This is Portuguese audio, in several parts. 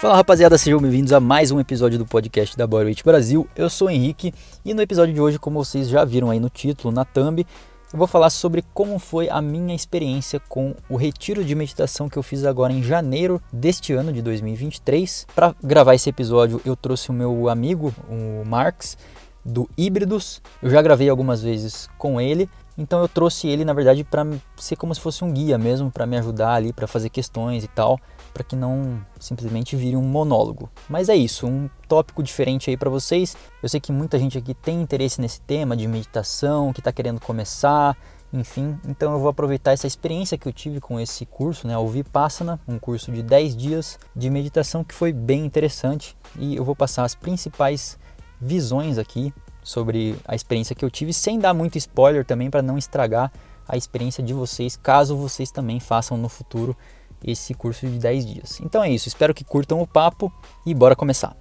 Fala rapaziada, sejam bem-vindos a mais um episódio do podcast da Bodyweight Brasil. Eu sou o Henrique e no episódio de hoje, como vocês já viram aí no título, na thumb, eu vou falar sobre como foi a minha experiência com o retiro de meditação que eu fiz agora em janeiro deste ano de 2023. Para gravar esse episódio, eu trouxe o meu amigo, o Marx, do Híbridos. Eu já gravei algumas vezes com ele então eu trouxe ele, na verdade, para ser como se fosse um guia mesmo, para me ajudar ali, para fazer questões e tal, para que não simplesmente vire um monólogo. Mas é isso, um tópico diferente aí para vocês. Eu sei que muita gente aqui tem interesse nesse tema de meditação, que está querendo começar, enfim. Então eu vou aproveitar essa experiência que eu tive com esse curso, né, o Vipassana, um curso de 10 dias de meditação que foi bem interessante e eu vou passar as principais visões aqui sobre a experiência que eu tive, sem dar muito spoiler também para não estragar a experiência de vocês, caso vocês também façam no futuro esse curso de 10 dias. Então é isso, espero que curtam o papo e bora começar.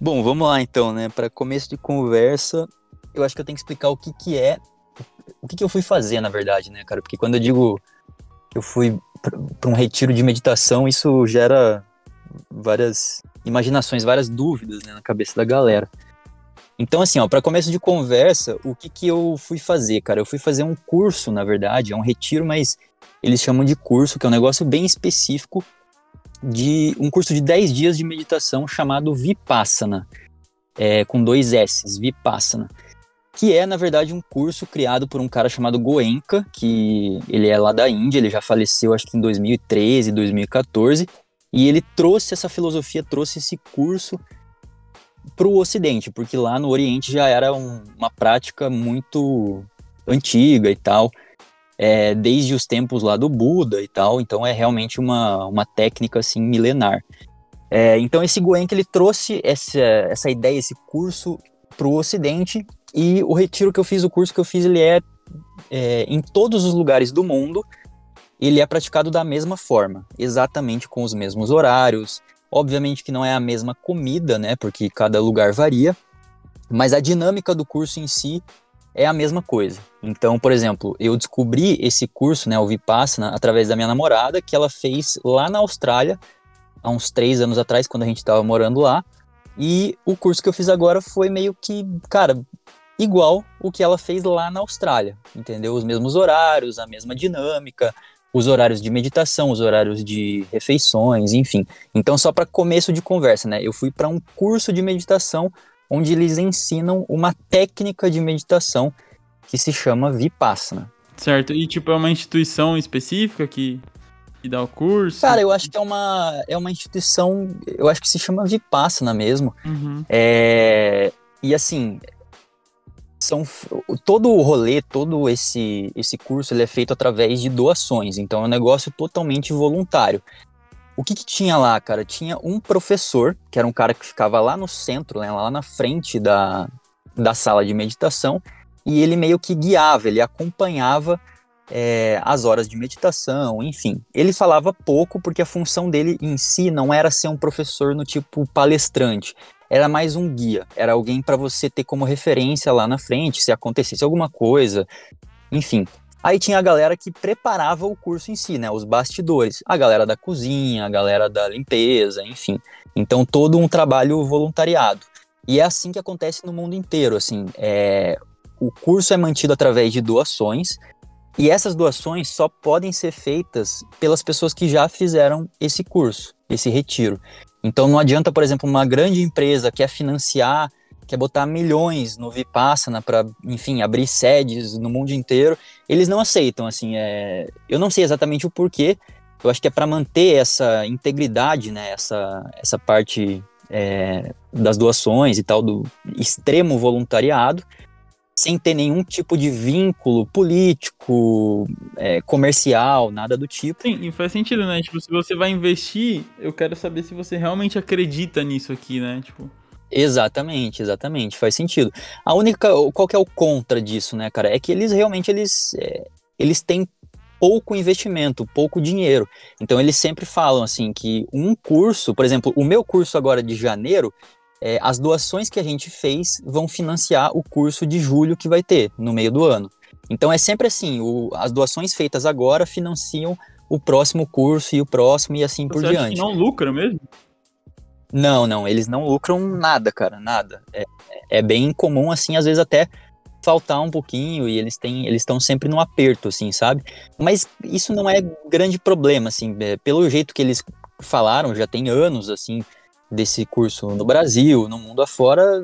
Bom, vamos lá então, né? Para começo de conversa, eu acho que eu tenho que explicar o que, que é, o que, que eu fui fazer, na verdade, né, cara? Porque quando eu digo que eu fui para um retiro de meditação, isso gera várias imaginações, várias dúvidas né, na cabeça da galera. Então, assim, ó, para começo de conversa, o que que eu fui fazer, cara? Eu fui fazer um curso, na verdade, é um retiro, mas eles chamam de curso, que é um negócio bem específico, de um curso de 10 dias de meditação chamado Vipassana, é, com dois S's, Vipassana, que é, na verdade, um curso criado por um cara chamado Goenka, que ele é lá da Índia, ele já faleceu, acho que em 2013, 2014, e ele trouxe essa filosofia, trouxe esse curso para o Ocidente, porque lá no Oriente já era um, uma prática muito antiga e tal, é, desde os tempos lá do Buda e tal, então é realmente uma, uma técnica assim milenar. É, então esse Goenka ele trouxe essa, essa ideia, esse curso para o Ocidente e o retiro que eu fiz, o curso que eu fiz, ele é, é em todos os lugares do mundo, ele é praticado da mesma forma, exatamente com os mesmos horários, Obviamente que não é a mesma comida, né? Porque cada lugar varia, mas a dinâmica do curso em si é a mesma coisa. Então, por exemplo, eu descobri esse curso, né, o Vipassana, através da minha namorada, que ela fez lá na Austrália, há uns três anos atrás, quando a gente estava morando lá. E o curso que eu fiz agora foi meio que, cara, igual o que ela fez lá na Austrália, entendeu? Os mesmos horários, a mesma dinâmica, os horários de meditação, os horários de refeições, enfim. Então, só para começo de conversa, né? Eu fui para um curso de meditação onde eles ensinam uma técnica de meditação que se chama Vipassana. Certo. E tipo é uma instituição específica que que dá o curso? Cara, eu acho que é uma, é uma instituição, eu acho que se chama Vipassana mesmo. Uhum. É, e assim, são todo o rolê, todo esse esse curso, ele é feito através de doações, então é um negócio totalmente voluntário. O que, que tinha lá, cara? Tinha um professor, que era um cara que ficava lá no centro, né, lá na frente da, da sala de meditação, e ele meio que guiava, ele acompanhava é, as horas de meditação, enfim. Ele falava pouco porque a função dele em si não era ser um professor no tipo palestrante era mais um guia, era alguém para você ter como referência lá na frente, se acontecesse alguma coisa, enfim. Aí tinha a galera que preparava o curso em si, né, os bastidores, a galera da cozinha, a galera da limpeza, enfim. Então todo um trabalho voluntariado. E é assim que acontece no mundo inteiro, assim, é, o curso é mantido através de doações, e essas doações só podem ser feitas pelas pessoas que já fizeram esse curso, esse retiro. Então não adianta, por exemplo, uma grande empresa quer financiar, quer botar milhões no Vipassana para, enfim, abrir sedes no mundo inteiro, eles não aceitam, assim, é... eu não sei exatamente o porquê, eu acho que é para manter essa integridade, né, essa, essa parte é, das doações e tal, do extremo voluntariado, sem ter nenhum tipo de vínculo político, é, comercial, nada do tipo. Sim, e faz sentido, né? Tipo, se você vai investir, eu quero saber se você realmente acredita nisso aqui, né? Tipo. Exatamente, exatamente, faz sentido. A única, qual que é o contra disso, né, cara? É que eles realmente eles, é, eles têm pouco investimento, pouco dinheiro. Então eles sempre falam assim que um curso, por exemplo, o meu curso agora de janeiro, é, as doações que a gente fez vão financiar o curso de julho que vai ter no meio do ano. Então é sempre assim, o, as doações feitas agora financiam o próximo curso e o próximo e assim Você por diante. Que não lucra mesmo? Não, não, eles não lucram nada, cara, nada. É, é bem comum, assim, às vezes até faltar um pouquinho e eles têm eles estão sempre no aperto assim sabe mas isso não é grande problema assim é, pelo jeito que eles falaram já tem anos assim desse curso no Brasil no mundo afora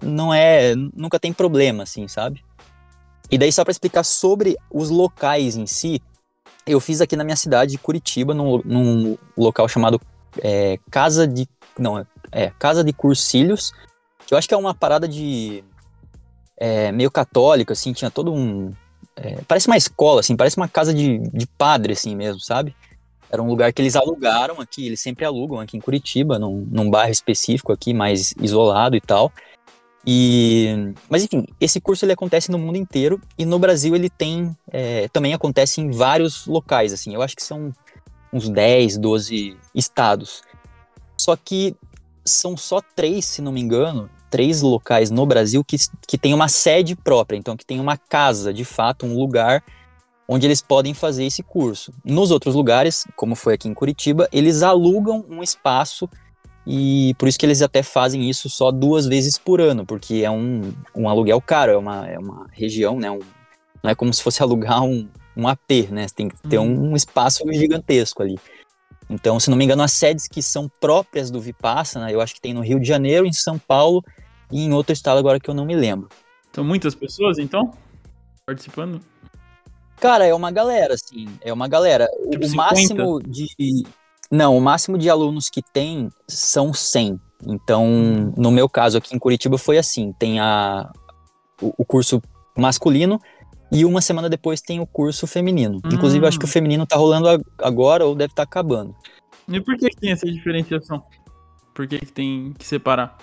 não é nunca tem problema assim sabe e daí só para explicar sobre os locais em si eu fiz aqui na minha cidade Curitiba num, num local chamado é, casa de não é casa de cursilhos que eu acho que é uma parada de é, meio católico, assim, tinha todo um. É, parece uma escola, assim, parece uma casa de, de padre, assim mesmo, sabe? Era um lugar que eles alugaram aqui, eles sempre alugam aqui em Curitiba, num, num bairro específico aqui, mais isolado e tal. E, mas enfim, esse curso ele acontece no mundo inteiro e no Brasil ele tem, é, também acontece em vários locais, assim, eu acho que são uns 10, 12 estados. Só que são só três, se não me engano, três locais no Brasil que, que tem uma sede própria, então que tem uma casa, de fato, um lugar onde eles podem fazer esse curso. Nos outros lugares, como foi aqui em Curitiba, eles alugam um espaço e por isso que eles até fazem isso só duas vezes por ano, porque é um, um aluguel caro, é uma, é uma região, né? Um, não é como se fosse alugar um, um AP, né? Tem que ter uhum. um, um espaço gigantesco ali. Então, se não me engano, as sedes que são próprias do Vipassana, eu acho que tem no Rio de Janeiro, em São Paulo e em outro estado agora que eu não me lembro. São muitas pessoas, então? Participando? Cara, é uma galera, assim. É uma galera. Tipo o 50? máximo de. Não, o máximo de alunos que tem são 100. Então, no meu caso aqui em Curitiba foi assim: tem a, o, o curso masculino e uma semana depois tem o curso feminino. Hum. Inclusive, acho que o hum. feminino tá rolando agora ou deve estar tá acabando. E por que, que tem essa diferenciação? Por que, que tem que separar?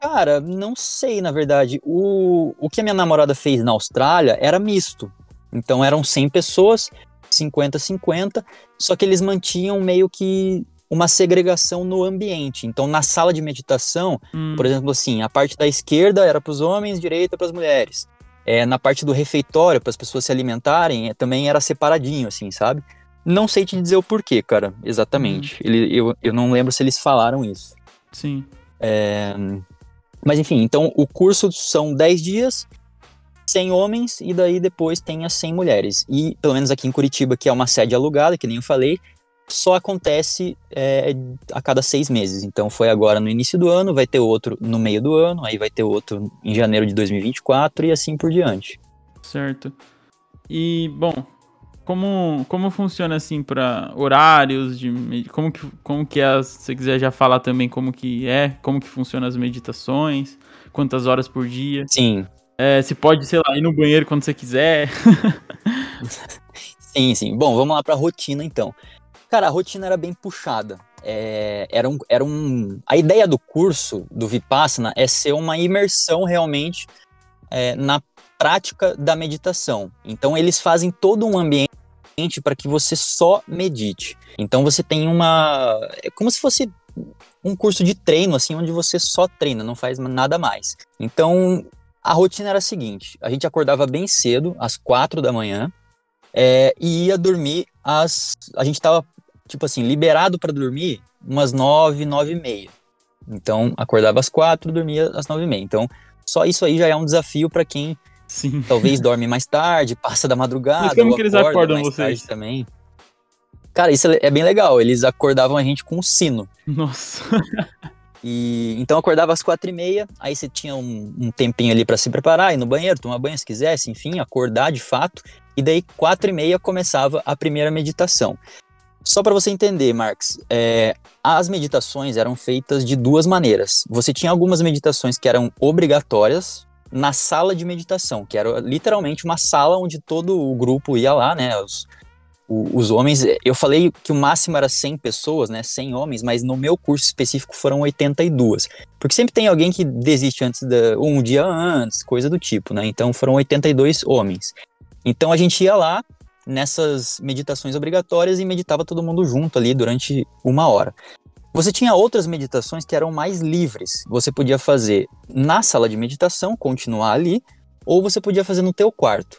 Cara, não sei, na verdade. O, o que a minha namorada fez na Austrália era misto. Então eram 100 pessoas, 50-50, só que eles mantinham meio que uma segregação no ambiente. Então, na sala de meditação, hum. por exemplo, assim, a parte da esquerda era para os homens, direita para as mulheres. É, na parte do refeitório, para as pessoas se alimentarem, é, também era separadinho, assim, sabe? Não sei te dizer o porquê, cara, exatamente. Hum. Ele, eu, eu não lembro se eles falaram isso. Sim. É, mas enfim, então o curso são 10 dias, 100 homens, e daí depois tem as 100 mulheres. E pelo menos aqui em Curitiba, que é uma sede alugada, que nem eu falei, só acontece é, a cada seis meses. Então foi agora no início do ano, vai ter outro no meio do ano, aí vai ter outro em janeiro de 2024 e assim por diante. Certo. E, bom, como, como funciona assim para horários de como que como que é, se você quiser já falar também como que é, como que funciona as meditações, quantas horas por dia? Sim. É, se pode, sei lá, ir no banheiro quando você quiser. sim, sim. Bom, vamos lá para a rotina então. Cara, a rotina era bem puxada. É, era, um, era um. A ideia do curso do Vipassana é ser uma imersão realmente é, na prática da meditação. Então eles fazem todo um ambiente para que você só medite. Então você tem uma é como se fosse um curso de treino assim onde você só treina, não faz nada mais. Então a rotina era a seguinte: a gente acordava bem cedo, às quatro da manhã, é, e ia dormir às. A gente estava tipo assim liberado para dormir umas nove, nove e meia. Então acordava às quatro, dormia às nove e meia. Então só isso aí já é um desafio para quem Sim. Talvez dorme mais tarde, passa da madrugada. Mas como que eles acordam vocês? também. Cara, isso é bem legal. Eles acordavam a gente com um sino. Nossa. E então acordava às quatro e meia, aí você tinha um, um tempinho ali para se preparar, ir no banheiro, tomar banho se quisesse, enfim, acordar de fato. E daí quatro e meia começava a primeira meditação. Só para você entender, Marx, é, as meditações eram feitas de duas maneiras. Você tinha algumas meditações que eram obrigatórias, na sala de meditação, que era literalmente uma sala onde todo o grupo ia lá, né? Os, os homens, eu falei que o máximo era 100 pessoas, né? 100 homens, mas no meu curso específico foram 82. Porque sempre tem alguém que desiste antes da, um dia antes, coisa do tipo, né? Então foram 82 homens. Então a gente ia lá nessas meditações obrigatórias e meditava todo mundo junto ali durante uma hora. Você tinha outras meditações que eram mais livres. Você podia fazer na sala de meditação, continuar ali, ou você podia fazer no teu quarto.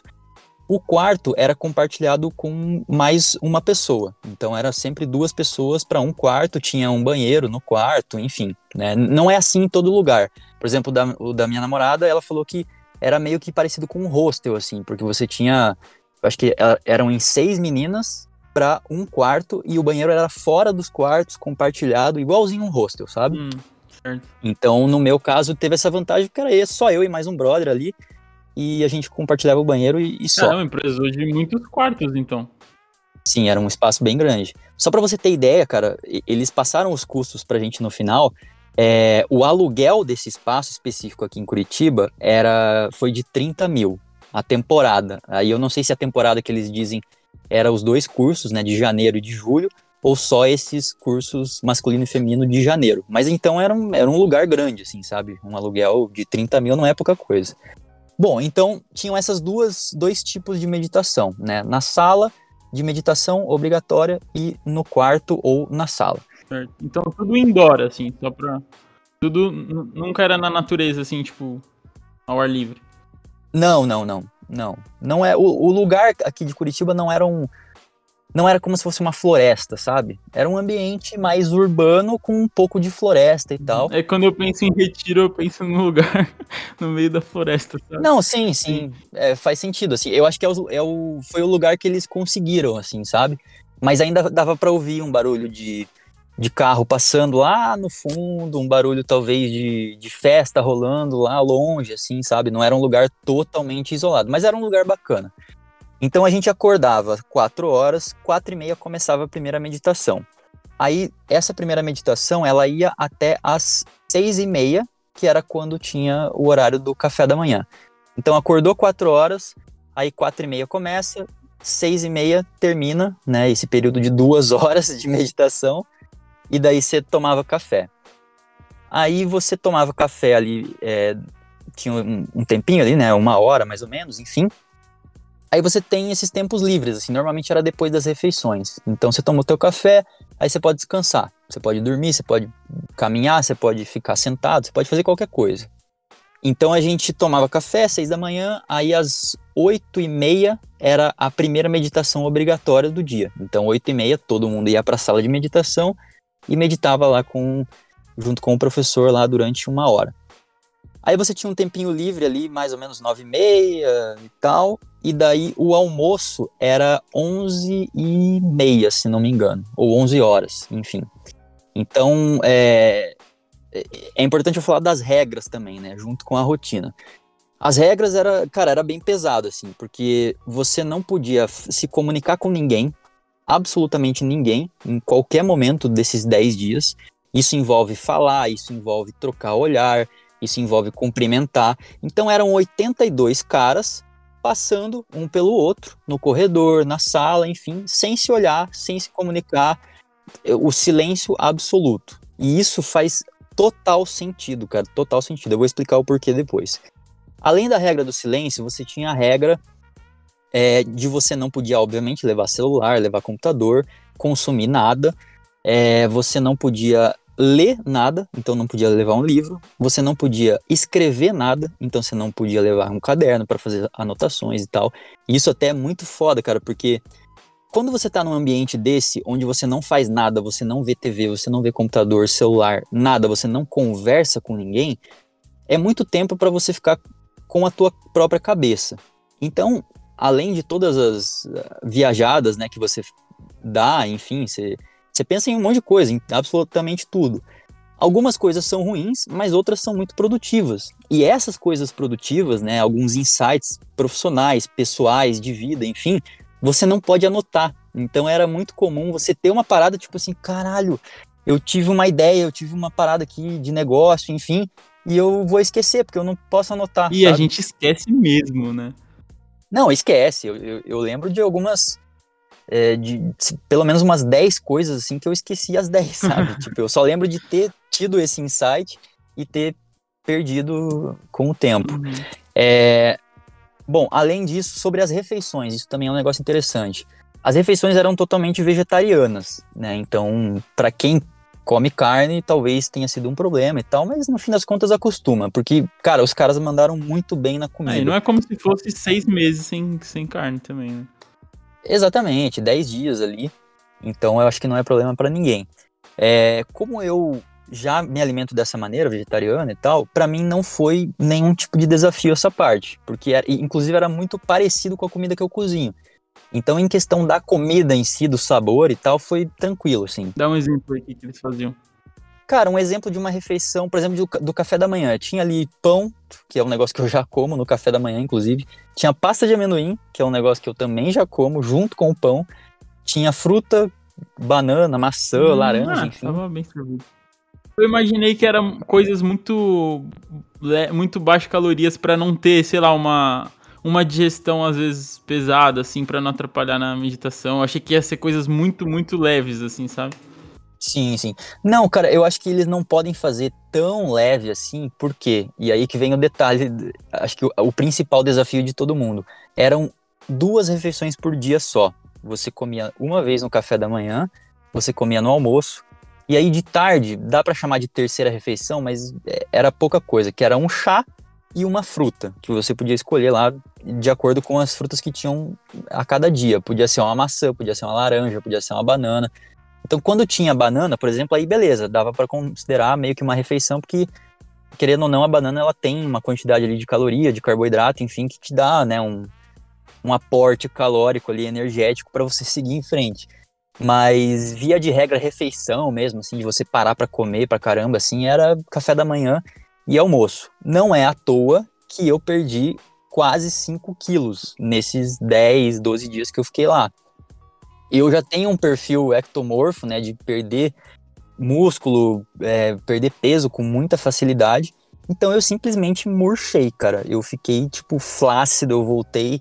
O quarto era compartilhado com mais uma pessoa. Então era sempre duas pessoas para um quarto, tinha um banheiro no quarto, enfim. Né? Não é assim em todo lugar. Por exemplo, da, o da minha namorada, ela falou que era meio que parecido com um hostel, assim, porque você tinha. Acho que eram em seis meninas para um quarto e o banheiro era fora dos quartos, compartilhado, igualzinho um hostel, sabe? Hum, então, no meu caso, teve essa vantagem, porque era só eu e mais um brother ali e a gente compartilhava o banheiro e, e só. Uma empresa de muitos quartos, então. Sim, era um espaço bem grande. Só para você ter ideia, cara, eles passaram os custos pra gente no final. É, o aluguel desse espaço específico aqui em Curitiba era foi de 30 mil a temporada. Aí eu não sei se a temporada que eles dizem era os dois cursos, né, de janeiro e de julho, ou só esses cursos masculino e feminino de janeiro. Mas então era um, era um lugar grande, assim, sabe? Um aluguel de 30 mil não é pouca coisa. Bom, então tinham essas duas dois tipos de meditação, né? Na sala de meditação obrigatória e no quarto ou na sala. Certo. Então tudo indoor, assim, só pra. Tudo nunca era na natureza, assim, tipo, ao ar livre. Não, não, não. Não. Não é. O, o lugar aqui de Curitiba não era um não era como se fosse uma floresta, sabe? Era um ambiente mais urbano com um pouco de floresta e tal. É quando eu penso em retiro, eu penso num lugar no meio da floresta, sabe? Não, sim, sim. É, faz sentido, assim. Eu acho que é o, é o, foi o lugar que eles conseguiram, assim, sabe? Mas ainda dava para ouvir um barulho de, de carro passando lá no fundo, um barulho talvez de, de festa rolando lá longe, assim, sabe? Não era um lugar totalmente isolado, mas era um lugar bacana. Então a gente acordava quatro horas, quatro e meia começava a primeira meditação. Aí essa primeira meditação ela ia até às seis e meia, que era quando tinha o horário do café da manhã. Então acordou quatro horas, aí quatro e meia começa, seis e meia termina, né? Esse período de duas horas de meditação e daí você tomava café. Aí você tomava café ali, é, tinha um, um tempinho ali, né? Uma hora mais ou menos, enfim. Aí você tem esses tempos livres, assim, normalmente era depois das refeições. Então você toma o teu café, aí você pode descansar. Você pode dormir, você pode caminhar, você pode ficar sentado, você pode fazer qualquer coisa. Então a gente tomava café às seis da manhã, aí às oito e meia era a primeira meditação obrigatória do dia. Então oito e meia todo mundo ia para a sala de meditação e meditava lá com junto com o professor lá durante uma hora. Aí você tinha um tempinho livre ali, mais ou menos nove e meia e tal. E daí o almoço era onze e meia, se não me engano. Ou onze horas, enfim. Então, é, é importante eu falar das regras também, né? Junto com a rotina. As regras era, cara, era bem pesado, assim, porque você não podia se comunicar com ninguém, absolutamente ninguém, em qualquer momento desses dez dias. Isso envolve falar, isso envolve trocar olhar, isso envolve cumprimentar. Então eram 82 caras passando um pelo outro no corredor, na sala, enfim, sem se olhar, sem se comunicar, o silêncio absoluto. E isso faz total sentido, cara, total sentido. Eu vou explicar o porquê depois. Além da regra do silêncio, você tinha a regra é, de você não podia, obviamente, levar celular, levar computador, consumir nada. É, você não podia ler nada, então não podia levar um livro, você não podia escrever nada, então você não podia levar um caderno para fazer anotações e tal. E isso até é muito foda, cara, porque quando você tá num ambiente desse, onde você não faz nada, você não vê TV, você não vê computador, celular, nada, você não conversa com ninguém, é muito tempo para você ficar com a tua própria cabeça. Então, além de todas as ah, viajadas, né, que você dá, enfim, você você pensa em um monte de coisa, em absolutamente tudo. Algumas coisas são ruins, mas outras são muito produtivas. E essas coisas produtivas, né, alguns insights profissionais, pessoais, de vida, enfim, você não pode anotar. Então era muito comum você ter uma parada tipo assim, caralho, eu tive uma ideia, eu tive uma parada aqui de negócio, enfim, e eu vou esquecer, porque eu não posso anotar. E sabe? a gente esquece mesmo, né? Não, esquece. Eu, eu, eu lembro de algumas é, de, de, pelo menos umas 10 coisas assim que eu esqueci as 10, sabe? tipo, eu só lembro de ter tido esse insight e ter perdido com o tempo. Uhum. É, bom, além disso, sobre as refeições, isso também é um negócio interessante. As refeições eram totalmente vegetarianas, né? Então, para quem come carne, talvez tenha sido um problema e tal, mas no fim das contas acostuma, porque, cara, os caras mandaram muito bem na comida. Aí não é como se fosse seis meses sem, sem carne também, né? Exatamente, dez dias ali. Então eu acho que não é problema para ninguém. É, como eu já me alimento dessa maneira, vegetariana e tal, para mim não foi nenhum tipo de desafio essa parte, porque era, inclusive era muito parecido com a comida que eu cozinho. Então, em questão da comida em si, do sabor e tal, foi tranquilo, assim. Dá um exemplo aí que eles faziam. Cara, um exemplo de uma refeição, por exemplo, do, do, café da manhã. Tinha ali pão, que é um negócio que eu já como no café da manhã, inclusive. Tinha pasta de amendoim, que é um negócio que eu também já como, junto com o pão. Tinha fruta, banana, maçã, hum, laranja, ah, enfim. Tava bem servido. Eu imaginei que eram coisas muito, muito baixas calorias para não ter, sei lá, uma uma digestão às vezes pesada, assim, para não atrapalhar na meditação. Eu achei que ia ser coisas muito, muito leves, assim, sabe? Sim, sim. Não, cara, eu acho que eles não podem fazer tão leve assim, por quê? E aí que vem o detalhe, acho que o, o principal desafio de todo mundo. Eram duas refeições por dia só. Você comia uma vez no café da manhã, você comia no almoço, e aí de tarde, dá para chamar de terceira refeição, mas é, era pouca coisa, que era um chá e uma fruta, que você podia escolher lá de acordo com as frutas que tinham a cada dia. Podia ser uma maçã, podia ser uma laranja, podia ser uma banana. Então, quando tinha banana, por exemplo, aí beleza, dava para considerar meio que uma refeição, porque querendo ou não, a banana ela tem uma quantidade ali de caloria, de carboidrato, enfim, que te dá, né, um, um aporte calórico ali energético para você seguir em frente. Mas via de regra refeição mesmo, assim, de você parar para comer pra caramba, assim, era café da manhã e almoço. Não é à toa que eu perdi quase 5 quilos nesses 10, 12 dias que eu fiquei lá. Eu já tenho um perfil ectomorfo, né, de perder músculo, é, perder peso com muita facilidade. Então eu simplesmente murchei, cara. Eu fiquei, tipo, flácido, eu voltei.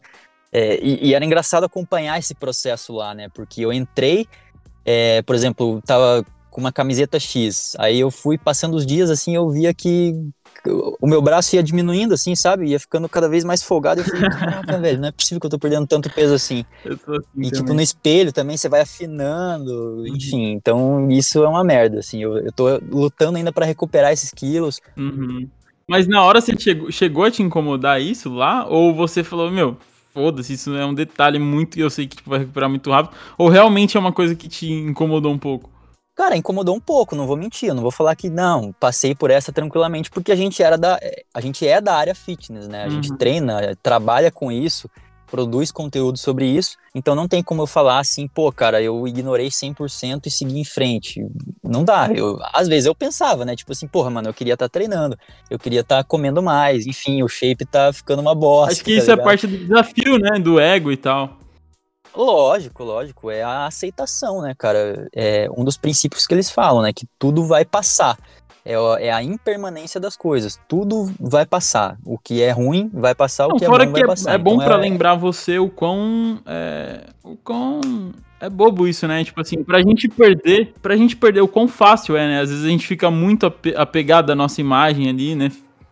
É, e, e, era engraçado acompanhar esse processo lá, né? Porque eu entrei, é, por exemplo, tava com uma camiseta X. Aí eu fui passando os dias assim, eu via que o meu braço ia diminuindo, assim, sabe? Ia ficando cada vez mais folgado. Eu falei, caraca, velho, não é possível que eu tô perdendo tanto peso assim. assim e, também. tipo, no espelho também você vai afinando, uhum. enfim. Então, isso é uma merda, assim. Eu, eu tô lutando ainda para recuperar esses quilos. Uhum. Mas na hora você chegou, chegou a te incomodar isso lá? Ou você falou, meu, foda-se, isso é um detalhe muito eu sei que tipo, vai recuperar muito rápido? Ou realmente é uma coisa que te incomodou um pouco? Cara, incomodou um pouco, não vou mentir, eu não vou falar que não, passei por essa tranquilamente, porque a gente era da. A gente é da área fitness, né? A uhum. gente treina, trabalha com isso, produz conteúdo sobre isso, então não tem como eu falar assim, pô, cara, eu ignorei 100% e segui em frente. Não dá. Eu, às vezes eu pensava, né? Tipo assim, porra, mano, eu queria estar tá treinando, eu queria estar tá comendo mais, enfim, o shape tá ficando uma bosta. Acho que tá isso é ligado? é parte do desafio, né? Do ego e tal. Lógico, lógico. É a aceitação, né, cara? É um dos princípios que eles falam, né? Que tudo vai passar. É, é a impermanência das coisas. Tudo vai passar. O que é ruim vai passar, Não, o que é bom vai é, passar. É bom então, para é... lembrar você o quão, é, o quão é bobo isso, né? Tipo assim, pra gente perder, pra gente perder o quão fácil é, né? Às vezes a gente fica muito apegado à nossa imagem ali, né?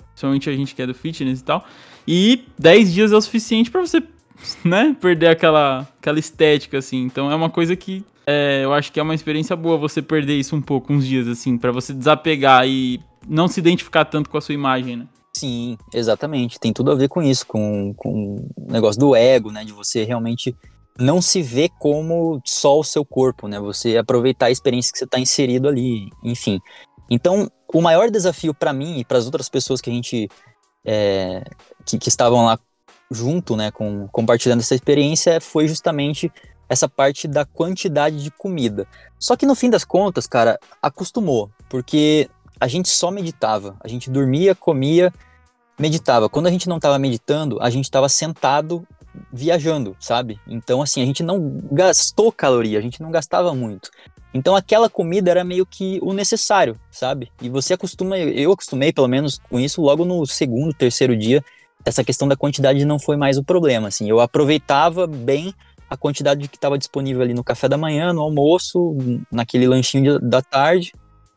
Principalmente a gente que é do fitness e tal. E 10 dias é o suficiente para você né, perder aquela, aquela estética, assim. Então é uma coisa que é, eu acho que é uma experiência boa você perder isso um pouco, uns dias, assim, para você desapegar e não se identificar tanto com a sua imagem, né? Sim, exatamente. Tem tudo a ver com isso, com, com o negócio do ego, né? De você realmente não se ver como só o seu corpo, né? Você aproveitar a experiência que você está inserido ali, enfim. Então, o maior desafio para mim e para as outras pessoas que a gente é, que, que, estavam lá junto, né, com compartilhando essa experiência, foi justamente essa parte da quantidade de comida. Só que no fim das contas, cara, acostumou, porque a gente só meditava, a gente dormia, comia, meditava. Quando a gente não estava meditando, a gente estava sentado viajando, sabe? Então assim, a gente não gastou caloria, a gente não gastava muito. Então aquela comida era meio que o necessário, sabe? E você acostuma, eu acostumei pelo menos com isso logo no segundo, terceiro dia essa questão da quantidade não foi mais o problema, assim, eu aproveitava bem a quantidade que estava disponível ali no café da manhã, no almoço, naquele lanchinho de, da tarde.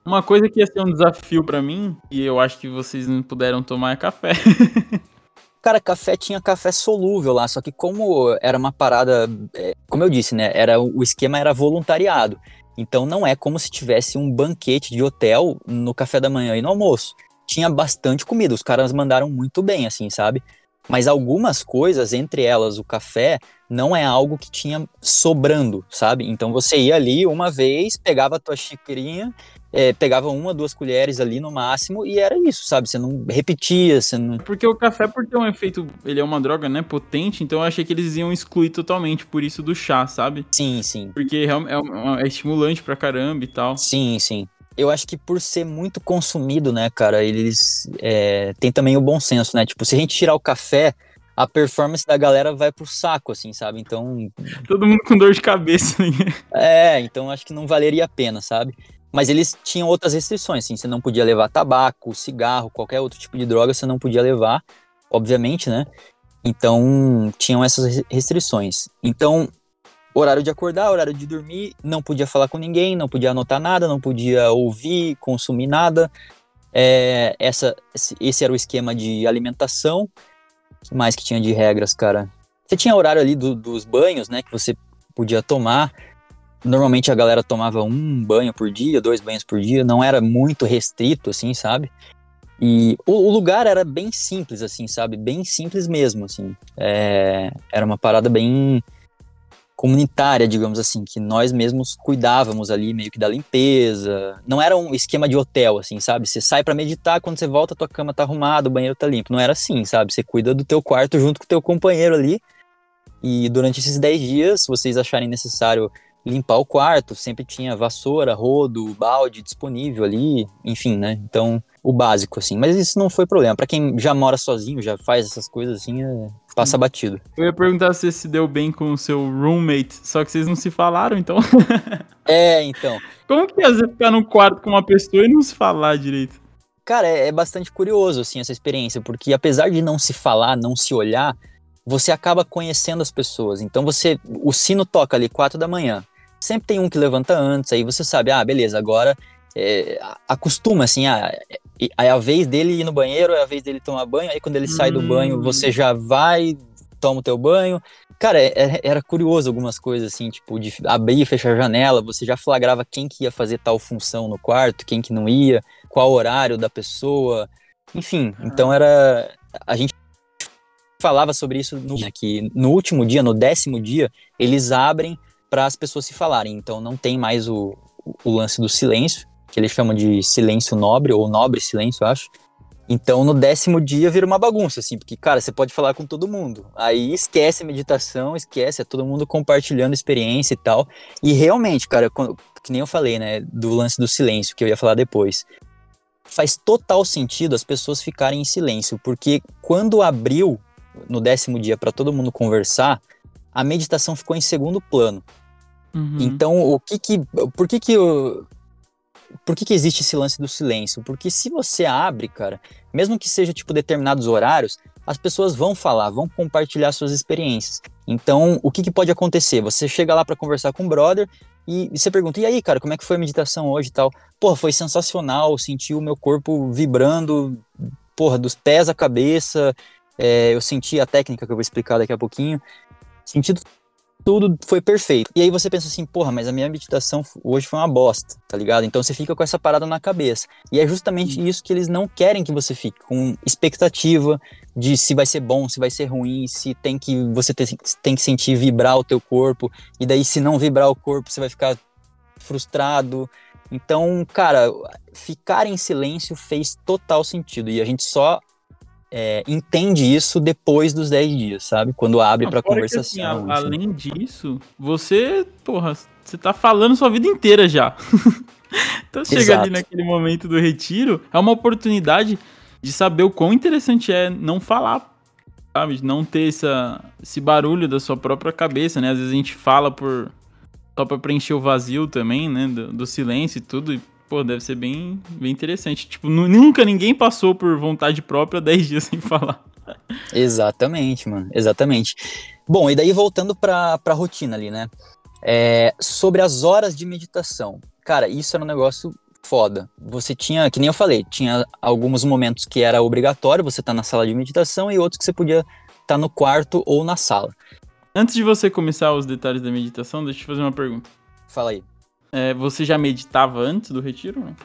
Uma coisa que ia ser um desafio para mim, e eu acho que vocês não puderam tomar é café. Cara, café tinha café solúvel lá, só que como era uma parada, é, como eu disse, né, era o esquema era voluntariado. Então não é como se tivesse um banquete de hotel no café da manhã e no almoço. Tinha bastante comida, os caras mandaram muito bem, assim, sabe? Mas algumas coisas, entre elas o café, não é algo que tinha sobrando, sabe? Então você ia ali uma vez, pegava a tua xicrinha, é, pegava uma, duas colheres ali no máximo e era isso, sabe? Você não repetia, você não... Porque o café, por ter um efeito, ele é uma droga, né, potente, então eu achei que eles iam excluir totalmente por isso do chá, sabe? Sim, sim. Porque é, é, é estimulante pra caramba e tal. Sim, sim eu acho que por ser muito consumido, né, cara, eles é, tem também o bom senso, né? Tipo, se a gente tirar o café, a performance da galera vai pro saco, assim, sabe? Então. Todo mundo com dor de cabeça, né? É, então acho que não valeria a pena, sabe? Mas eles tinham outras restrições, assim, você não podia levar tabaco, cigarro, qualquer outro tipo de droga você não podia levar, obviamente, né? Então tinham essas restrições. Então horário de acordar, horário de dormir, não podia falar com ninguém, não podia anotar nada, não podia ouvir, consumir nada. É, essa, esse era o esquema de alimentação. O que mais que tinha de regras, cara? Você tinha horário ali do, dos banhos, né, que você podia tomar. Normalmente a galera tomava um banho por dia, dois banhos por dia, não era muito restrito, assim, sabe? E o, lugar era bem simples, assim, sabe? Bem simples mesmo, assim. É, era uma parada bem comunitária, digamos assim, que nós mesmos cuidávamos ali meio que da limpeza. Não era um esquema de hotel, assim, sabe? Você sai para meditar, quando você volta, tua cama tá arrumada, o banheiro tá limpo. Não era assim, sabe? Você cuida do teu quarto junto com o teu companheiro ali. E durante esses 10 dias, se vocês acharem necessário limpar o quarto, sempre tinha vassoura, rodo, balde disponível ali, enfim, né? Então, o básico, assim. Mas isso não foi problema. para quem já mora sozinho, já faz essas coisas assim, é... passa batido. Eu ia perguntar se você se deu bem com o seu roommate, só que vocês não se falaram, então. é, então. Como que é você ficar num quarto com uma pessoa e não se falar direito? Cara, é, é bastante curioso, assim, essa experiência, porque apesar de não se falar, não se olhar, você acaba conhecendo as pessoas. Então você. O sino toca ali quatro da manhã sempre tem um que levanta antes, aí você sabe, ah, beleza, agora é, acostuma, assim, ah, é a vez dele ir no banheiro, é a vez dele tomar banho, aí quando ele hum. sai do banho, você já vai, toma o teu banho. Cara, é, é, era curioso algumas coisas, assim, tipo, de abrir e fechar a janela, você já flagrava quem que ia fazer tal função no quarto, quem que não ia, qual horário da pessoa, enfim, então era... A gente falava sobre isso no, que no último dia, no décimo dia, eles abrem para as pessoas se falarem. Então não tem mais o, o lance do silêncio, que eles chamam de silêncio nobre, ou nobre silêncio, eu acho. Então, no décimo dia vira uma bagunça, assim, porque, cara, você pode falar com todo mundo. Aí esquece a meditação, esquece, é todo mundo compartilhando experiência e tal. E realmente, cara, que nem eu falei, né, do lance do silêncio, que eu ia falar depois. Faz total sentido as pessoas ficarem em silêncio, porque quando abriu no décimo dia para todo mundo conversar, a meditação ficou em segundo plano. Uhum. Então, o que que, por que que, por que que existe esse lance do silêncio? Porque se você abre, cara, mesmo que seja tipo determinados horários, as pessoas vão falar, vão compartilhar suas experiências. Então, o que, que pode acontecer? Você chega lá para conversar com o brother e, e, você pergunta: "E aí, cara, como é que foi a meditação hoje e tal?" Porra, foi sensacional, senti o meu corpo vibrando, porra, dos pés à cabeça. É, eu senti a técnica que eu vou explicar daqui a pouquinho. Sentido tudo foi perfeito. E aí você pensa assim, porra, mas a minha meditação hoje foi uma bosta, tá ligado? Então você fica com essa parada na cabeça. E é justamente isso que eles não querem que você fique, com expectativa de se vai ser bom, se vai ser ruim, se tem que você tem que sentir vibrar o teu corpo, e daí se não vibrar o corpo, você vai ficar frustrado. Então, cara, ficar em silêncio fez total sentido e a gente só é, entende isso depois dos 10 dias, sabe? Quando abre para conversação. Que, assim, assim. Além disso, você, porra, você tá falando sua vida inteira já. então chega Exato. ali naquele momento do retiro, é uma oportunidade de saber o quão interessante é não falar, sabe? De não ter essa, esse barulho da sua própria cabeça, né? Às vezes a gente fala por só pra preencher o vazio também, né? Do, do silêncio e tudo. E Pô, deve ser bem, bem interessante. Tipo, nunca ninguém passou por vontade própria 10 dias sem falar. Exatamente, mano. Exatamente. Bom, e daí voltando pra, pra rotina ali, né? É, sobre as horas de meditação. Cara, isso era um negócio foda. Você tinha, que nem eu falei, tinha alguns momentos que era obrigatório você estar tá na sala de meditação e outros que você podia estar tá no quarto ou na sala. Antes de você começar os detalhes da meditação, deixa eu te fazer uma pergunta. Fala aí. É, você já meditava antes do retiro? Não?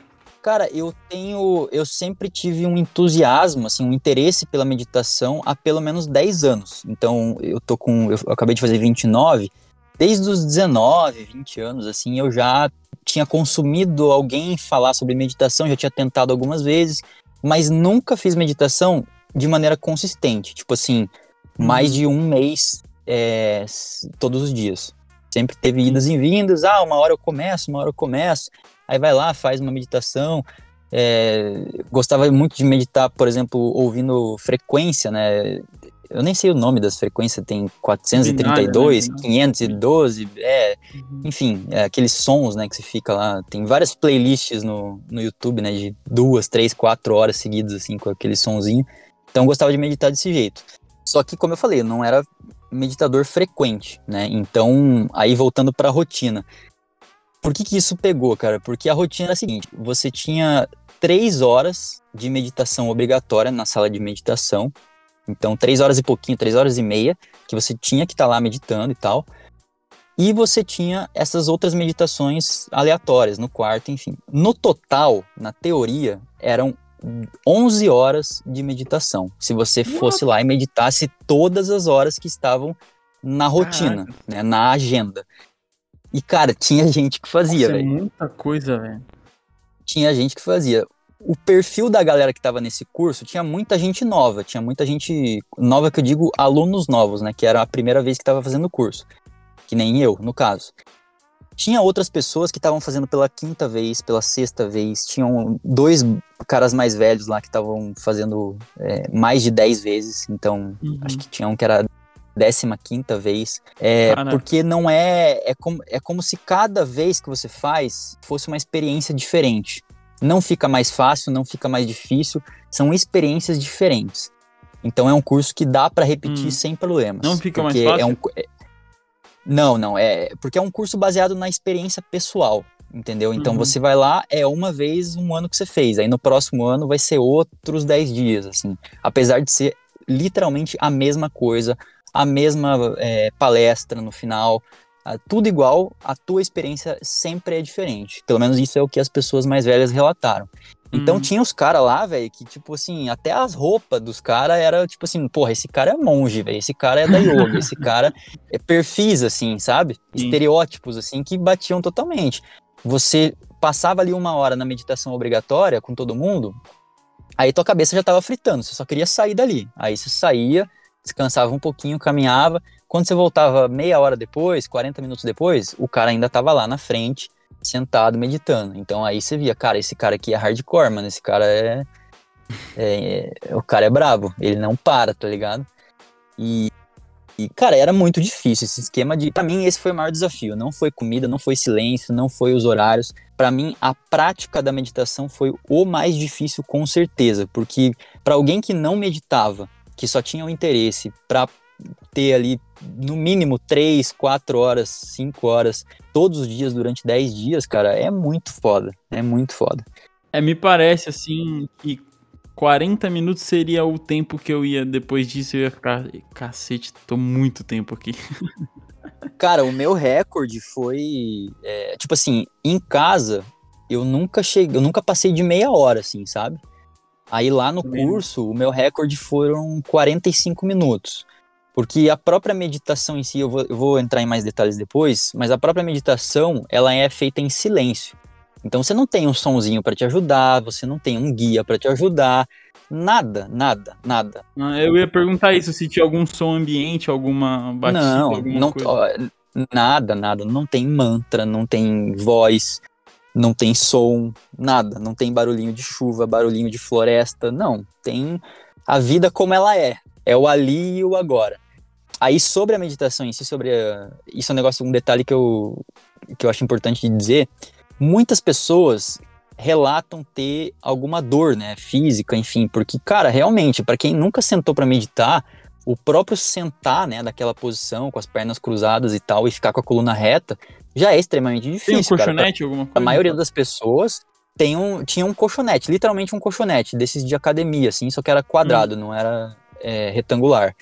Cara, eu tenho. Eu sempre tive um entusiasmo, assim, um interesse pela meditação há pelo menos 10 anos. Então, eu tô com. Eu acabei de fazer 29. Desde os 19, 20 anos, assim, eu já tinha consumido alguém falar sobre meditação, já tinha tentado algumas vezes, mas nunca fiz meditação de maneira consistente. Tipo assim, uhum. mais de um mês é, todos os dias. Sempre teve idas e vindas. Ah, uma hora eu começo, uma hora eu começo aí vai lá, faz uma meditação. É, gostava muito de meditar, por exemplo, ouvindo frequência, né? Eu nem sei o nome das frequências, tem 432, Binária, né? 512, é, uhum. enfim, é, aqueles sons, né, que você fica lá. Tem várias playlists no, no YouTube, né, de duas, três, quatro horas seguidas, assim, com aquele sonzinho. Então eu gostava de meditar desse jeito. Só que, como eu falei, eu não era meditador frequente, né? Então, aí voltando para a rotina. Por que, que isso pegou, cara? Porque a rotina era a seguinte: você tinha três horas de meditação obrigatória na sala de meditação. Então, três horas e pouquinho, três horas e meia, que você tinha que estar tá lá meditando e tal. E você tinha essas outras meditações aleatórias no quarto, enfim. No total, na teoria, eram 11 horas de meditação. Se você fosse lá e meditasse todas as horas que estavam na rotina, né, na agenda. E, cara, tinha gente que fazia, é velho. muita coisa, velho. Tinha gente que fazia. O perfil da galera que tava nesse curso tinha muita gente nova, tinha muita gente nova que eu digo alunos novos, né, que era a primeira vez que tava fazendo o curso. Que nem eu, no caso. Tinha outras pessoas que estavam fazendo pela quinta vez, pela sexta vez. Tinham dois caras mais velhos lá que estavam fazendo é, mais de dez vezes. Então, uhum. acho que tinha um que era 15 vez. É, ah, porque não é. É como, é como se cada vez que você faz fosse uma experiência diferente. Não fica mais fácil, não fica mais difícil, são experiências diferentes. Então é um curso que dá para repetir hum. sem problemas. Não fica mais fácil? É um, é, não, não, é porque é um curso baseado na experiência pessoal, entendeu? Então uhum. você vai lá, é uma vez um ano que você fez, aí no próximo ano vai ser outros 10 dias, assim. Apesar de ser literalmente a mesma coisa, a mesma é, palestra no final, tudo igual, a tua experiência sempre é diferente. Pelo menos isso é o que as pessoas mais velhas relataram. Então uhum. tinha os caras lá, velho, que tipo assim, até as roupas dos caras era tipo assim, porra, esse cara é monge, velho, esse cara é da yoga, esse cara é perfis assim, sabe? Sim. Estereótipos assim que batiam totalmente. Você passava ali uma hora na meditação obrigatória com todo mundo, aí tua cabeça já tava fritando, você só queria sair dali. Aí você saía, descansava um pouquinho, caminhava. Quando você voltava meia hora depois, 40 minutos depois, o cara ainda estava lá na frente, sentado, meditando. Então aí você via, cara, esse cara aqui é hardcore, mano. Esse cara é. é, é o cara é brabo, ele não para, tá ligado? E, e, cara, era muito difícil esse esquema de. Pra mim, esse foi o maior desafio. Não foi comida, não foi silêncio, não foi os horários. Para mim, a prática da meditação foi o mais difícil, com certeza. Porque para alguém que não meditava que só tinham interesse para ter ali no mínimo 3, 4 horas, 5 horas todos os dias durante 10 dias, cara, é muito foda. É muito foda. É, me parece assim que 40 minutos seria o tempo que eu ia depois disso, eu ia ficar, cacete, tô muito tempo aqui. Cara, o meu recorde foi, é, tipo assim, em casa, eu nunca cheguei, eu nunca passei de meia hora, assim, sabe? Aí lá no curso, o meu recorde foram 45 minutos. Porque a própria meditação em si, eu vou, eu vou entrar em mais detalhes depois, mas a própria meditação, ela é feita em silêncio. Então você não tem um sonzinho para te ajudar, você não tem um guia para te ajudar, nada, nada, nada. Ah, eu ia perguntar isso, se tinha algum som ambiente, alguma batida, não, alguma não, coisa. Nada, nada, não tem mantra, não tem voz, não tem som, nada, não tem barulhinho de chuva, barulhinho de floresta, não. Tem a vida como ela é. É o ali e o agora. Aí sobre a meditação em si, sobre a, isso é um negócio, um detalhe que eu que eu acho importante de dizer. Muitas pessoas relatam ter alguma dor, né, física, enfim, porque cara, realmente, para quem nunca sentou para meditar, o próprio sentar, né, daquela posição, com as pernas cruzadas e tal, e ficar com a coluna reta, já é extremamente difícil. Tem um colchonete, alguma coisa? A maioria das pessoas tem um, tinha um colchonete, literalmente um colchonete, desses de academia, assim, só que era quadrado, hum. não era é, retangular.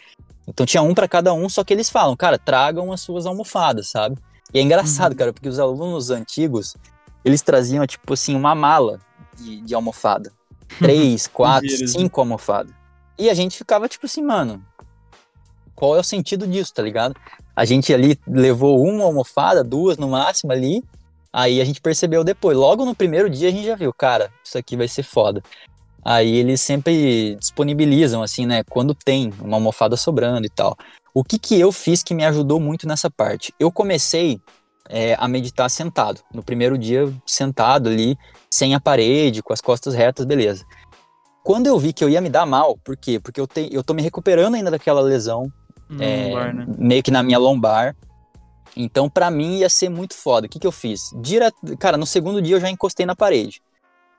Então tinha um para cada um, só que eles falam, cara, tragam as suas almofadas, sabe? E é engraçado, uhum. cara, porque os alunos antigos, eles traziam, tipo assim, uma mala de, de almofada. Três, quatro, cinco almofadas. E a gente ficava, tipo assim, mano, qual é o sentido disso, tá ligado? A gente ali levou uma almofada, duas no máximo ali, aí a gente percebeu depois. Logo no primeiro dia a gente já viu, cara, isso aqui vai ser foda. Aí eles sempre disponibilizam, assim, né, quando tem uma almofada sobrando e tal. O que que eu fiz que me ajudou muito nessa parte? Eu comecei é, a meditar sentado. No primeiro dia, sentado ali, sem a parede, com as costas retas, beleza. Quando eu vi que eu ia me dar mal, por quê? Porque eu, te, eu tô me recuperando ainda daquela lesão, é, lombar, né? meio que na minha lombar. Então, para mim, ia ser muito foda. O que, que eu fiz? Direto, cara, no segundo dia eu já encostei na parede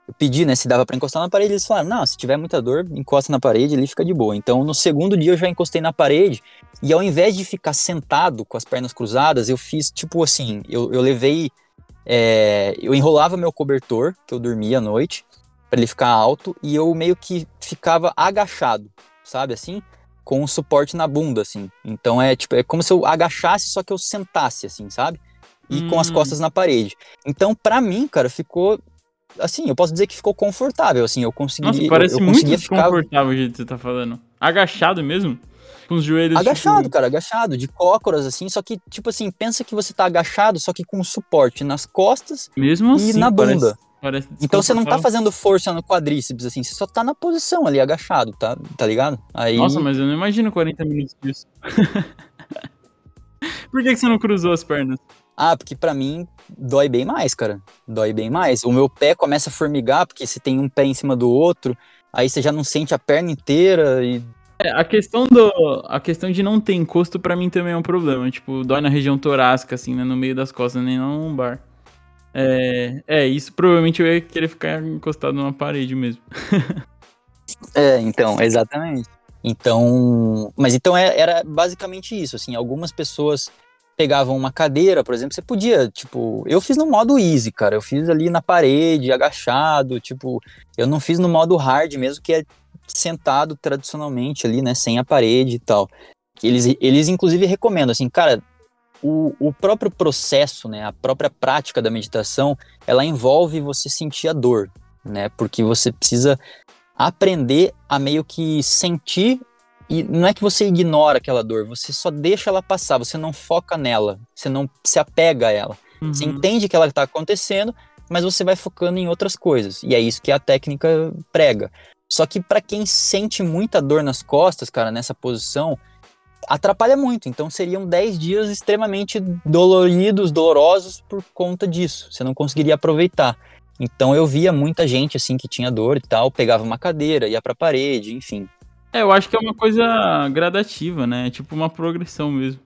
eu pedi, né, se dava para encostar na parede, eles falaram, não, se tiver muita dor, encosta na parede, ele fica de boa. Então, no segundo dia eu já encostei na parede, e ao invés de ficar sentado com as pernas cruzadas, eu fiz, tipo assim, eu, eu levei, é, eu enrolava meu cobertor, que eu dormia à noite, para ele ficar alto, e eu meio que ficava agachado, sabe, assim, com um suporte na bunda, assim. Então, é, tipo, é como se eu agachasse, só que eu sentasse, assim, sabe? E hum. com as hum. costas na parede. Então, para mim, cara, ficou assim, eu posso dizer que ficou confortável, assim, eu consegui... Nossa, parece eu, eu muito desconfortável o jeito que você tá falando. Agachado mesmo? Com os joelhos, Agachado, tipo... cara, agachado, de cócoras, assim, só que, tipo assim, pensa que você tá agachado, só que com suporte nas costas mesmo assim, e na bunda. Parece, parece então você não tá fazendo força no quadríceps, assim, você só tá na posição ali, agachado, tá, tá ligado? Aí... Nossa, mas eu não imagino 40 minutos disso. Por que, que você não cruzou as pernas? Ah, porque para mim dói bem mais, cara. Dói bem mais. O meu pé começa a formigar, porque você tem um pé em cima do outro, aí você já não sente a perna inteira e. É, a questão do. A questão de não ter encosto para mim também é um problema. Tipo, dói na região torácica, assim, né? No meio das costas, nem no lombar. É, é, isso provavelmente eu ia querer ficar encostado numa parede mesmo. é, então, exatamente. Então, mas então é, era basicamente isso, assim, algumas pessoas pegavam uma cadeira, por exemplo, você podia, tipo, eu fiz no modo easy, cara, eu fiz ali na parede, agachado, tipo, eu não fiz no modo hard mesmo, que é sentado tradicionalmente ali, né, sem a parede e tal. Eles, eles inclusive recomendam, assim, cara, o, o próprio processo, né, a própria prática da meditação, ela envolve você sentir a dor, né, porque você precisa aprender a meio que sentir e não é que você ignora aquela dor, você só deixa ela passar, você não foca nela, você não se apega a ela. Uhum. Você entende que ela está acontecendo, mas você vai focando em outras coisas. E é isso que a técnica prega. Só que para quem sente muita dor nas costas, cara, nessa posição, atrapalha muito. Então seriam 10 dias extremamente doloridos, dolorosos por conta disso. Você não conseguiria aproveitar. Então eu via muita gente assim que tinha dor e tal, pegava uma cadeira, ia para a parede, enfim. É, eu acho que é uma coisa gradativa, né? Tipo uma progressão mesmo.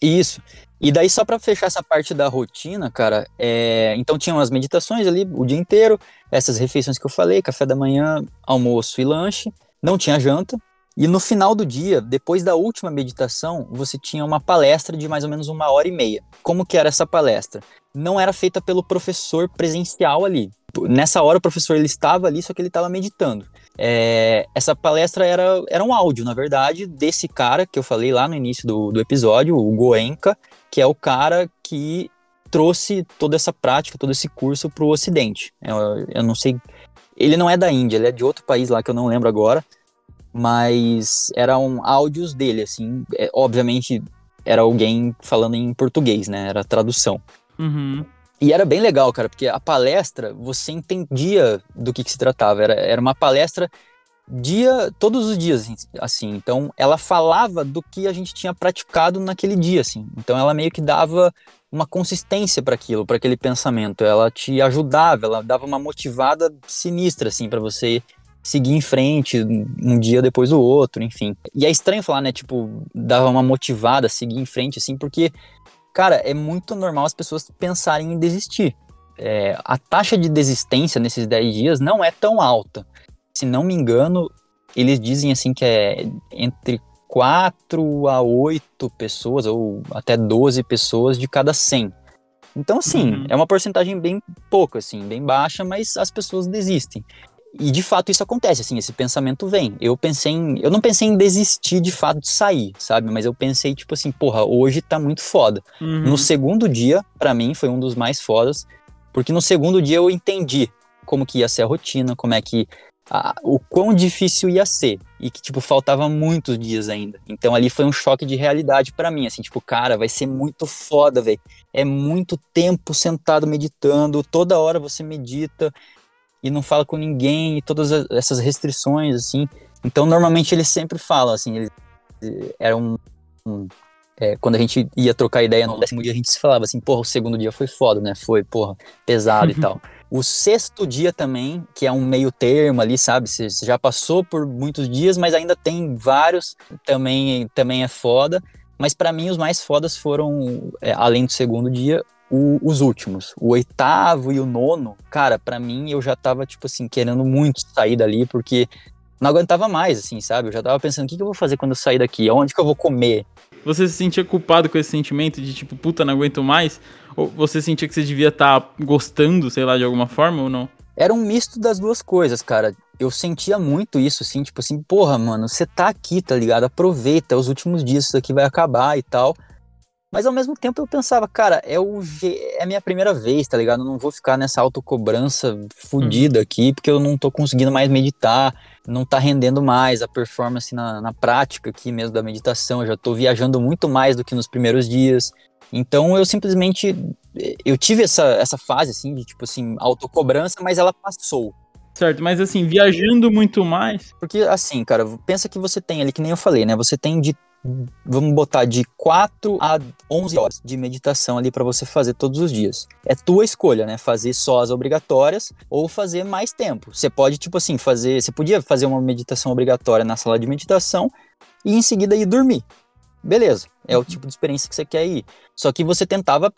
Isso. E daí, só para fechar essa parte da rotina, cara, é... então tinham as meditações ali o dia inteiro, essas refeições que eu falei, café da manhã, almoço e lanche, não tinha janta. E no final do dia, depois da última meditação, você tinha uma palestra de mais ou menos uma hora e meia. Como que era essa palestra? Não era feita pelo professor presencial ali. Nessa hora o professor ele estava ali, só que ele estava meditando. É, essa palestra era, era um áudio, na verdade, desse cara que eu falei lá no início do, do episódio, o Goenka, que é o cara que trouxe toda essa prática, todo esse curso para o Ocidente. Eu, eu não sei. Ele não é da Índia, ele é de outro país lá que eu não lembro agora, mas eram áudios dele, assim. É, obviamente era alguém falando em português, né? Era tradução. Uhum. E era bem legal, cara, porque a palestra, você entendia do que, que se tratava. Era, era uma palestra dia, todos os dias, assim. Então, ela falava do que a gente tinha praticado naquele dia, assim. Então, ela meio que dava uma consistência para aquilo, para aquele pensamento. Ela te ajudava, ela dava uma motivada sinistra, assim, para você seguir em frente um dia depois do outro, enfim. E é estranho falar, né, tipo, dava uma motivada, seguir em frente, assim, porque cara, é muito normal as pessoas pensarem em desistir. É, a taxa de desistência nesses 10 dias não é tão alta. Se não me engano, eles dizem assim que é entre 4 a 8 pessoas, ou até 12 pessoas de cada 100. Então, assim, uhum. é uma porcentagem bem pouca, assim, bem baixa, mas as pessoas desistem. E de fato isso acontece, assim, esse pensamento vem. Eu pensei em, eu não pensei em desistir de fato de sair, sabe? Mas eu pensei tipo assim, porra, hoje tá muito foda. Uhum. No segundo dia, para mim foi um dos mais fodas, porque no segundo dia eu entendi como que ia ser a rotina, como é que a, o quão difícil ia ser e que tipo faltava muitos dias ainda. Então ali foi um choque de realidade para mim, assim, tipo, cara, vai ser muito foda, velho. É muito tempo sentado meditando, toda hora você medita e não fala com ninguém, e todas essas restrições, assim. Então, normalmente eles sempre falam, assim, eles, era um, um é, quando a gente ia trocar ideia no décimo dia, a gente se falava assim, porra, o segundo dia foi foda, né? Foi, porra, pesado e tal. O sexto dia também, que é um meio termo ali, sabe? Você já passou por muitos dias, mas ainda tem vários, também, também é foda. Mas para mim os mais fodas foram, é, além do segundo dia, o, os últimos. O oitavo e o nono, cara, para mim eu já tava, tipo assim, querendo muito sair dali, porque não aguentava mais, assim, sabe? Eu já tava pensando, o que, que eu vou fazer quando eu sair daqui? Onde que eu vou comer? Você se sentia culpado com esse sentimento de tipo, puta, não aguento mais? Ou você sentia que você devia estar tá gostando, sei lá, de alguma forma ou não? Era um misto das duas coisas, cara. Eu sentia muito isso, assim, tipo assim, porra, mano, você tá aqui, tá ligado? Aproveita, os últimos dias isso aqui vai acabar e tal. Mas ao mesmo tempo eu pensava, cara, é, o é a minha primeira vez, tá ligado? Eu não vou ficar nessa autocobrança fodida uhum. aqui, porque eu não tô conseguindo mais meditar, não tá rendendo mais a performance na, na prática aqui mesmo da meditação. Eu já tô viajando muito mais do que nos primeiros dias. Então eu simplesmente eu tive essa, essa fase assim de tipo assim, autocobrança, mas ela passou. Certo, mas assim, viajando muito mais. Porque assim, cara, pensa que você tem ali, que nem eu falei, né? Você tem de vamos botar de 4 a 11 horas de meditação ali para você fazer todos os dias. É tua escolha, né? Fazer só as obrigatórias ou fazer mais tempo. Você pode, tipo assim, fazer. Você podia fazer uma meditação obrigatória na sala de meditação e em seguida ir dormir. Beleza, é o uhum. tipo de experiência que você quer ir. Só que você tentava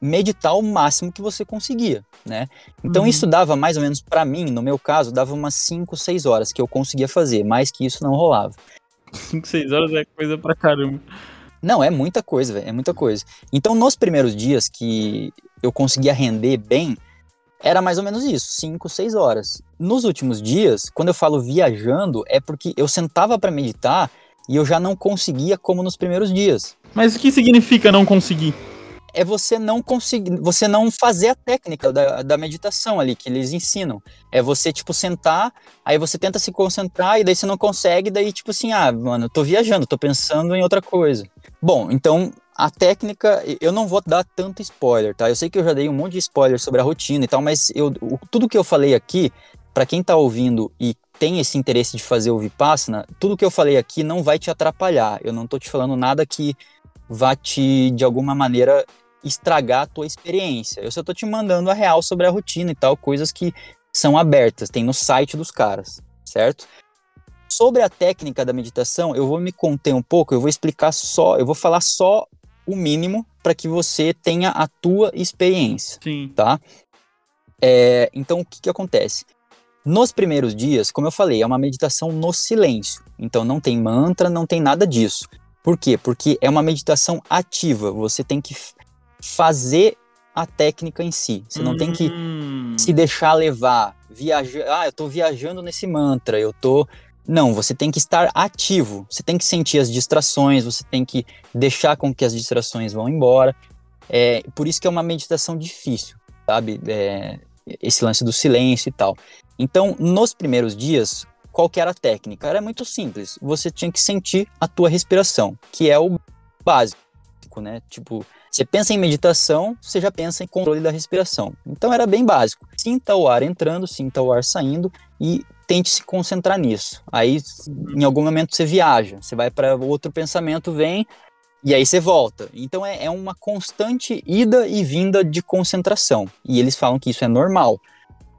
meditar o máximo que você conseguia, né? Então uhum. isso dava mais ou menos para mim, no meu caso, dava umas 5, 6 horas que eu conseguia fazer, mais que isso não rolava. 5, 6 horas é coisa pra caramba. Não, é muita coisa, velho, é muita coisa. Então, nos primeiros dias que eu conseguia render bem, era mais ou menos isso, 5, 6 horas. Nos últimos dias, quando eu falo viajando, é porque eu sentava para meditar e eu já não conseguia como nos primeiros dias. Mas o que significa não conseguir? É você não conseguir, você não fazer a técnica da, da meditação ali que eles ensinam. É você, tipo, sentar, aí você tenta se concentrar e daí você não consegue, daí, tipo assim, ah, mano, tô viajando, tô pensando em outra coisa. Bom, então a técnica, eu não vou dar tanto spoiler, tá? Eu sei que eu já dei um monte de spoiler sobre a rotina e tal, mas eu, tudo que eu falei aqui, para quem tá ouvindo e tem esse interesse de fazer o Vipassana, tudo que eu falei aqui não vai te atrapalhar. Eu não tô te falando nada que vá te, de alguma maneira, estragar a tua experiência. Eu só tô te mandando a real sobre a rotina e tal, coisas que são abertas, tem no site dos caras, certo? Sobre a técnica da meditação, eu vou me conter um pouco, eu vou explicar só, eu vou falar só o mínimo para que você tenha a tua experiência, Sim. tá? É, então, o que, que acontece? Nos primeiros dias, como eu falei, é uma meditação no silêncio. Então, não tem mantra, não tem nada disso. Por quê? Porque é uma meditação ativa. Você tem que fazer a técnica em si. Você não tem que hum. se deixar levar, viajar. Ah, eu tô viajando nesse mantra, eu tô. Não, você tem que estar ativo. Você tem que sentir as distrações, você tem que deixar com que as distrações vão embora. É, por isso que é uma meditação difícil, sabe? É, esse lance do silêncio e tal. Então, nos primeiros dias, qual que era a técnica? Era muito simples. Você tinha que sentir a tua respiração, que é o básico, né? Tipo, você pensa em meditação, você já pensa em controle da respiração. Então era bem básico. Sinta o ar entrando, sinta o ar saindo e tente se concentrar nisso. Aí, em algum momento, você viaja, você vai para outro pensamento, vem e aí você volta. Então é, é uma constante ida e vinda de concentração. E eles falam que isso é normal.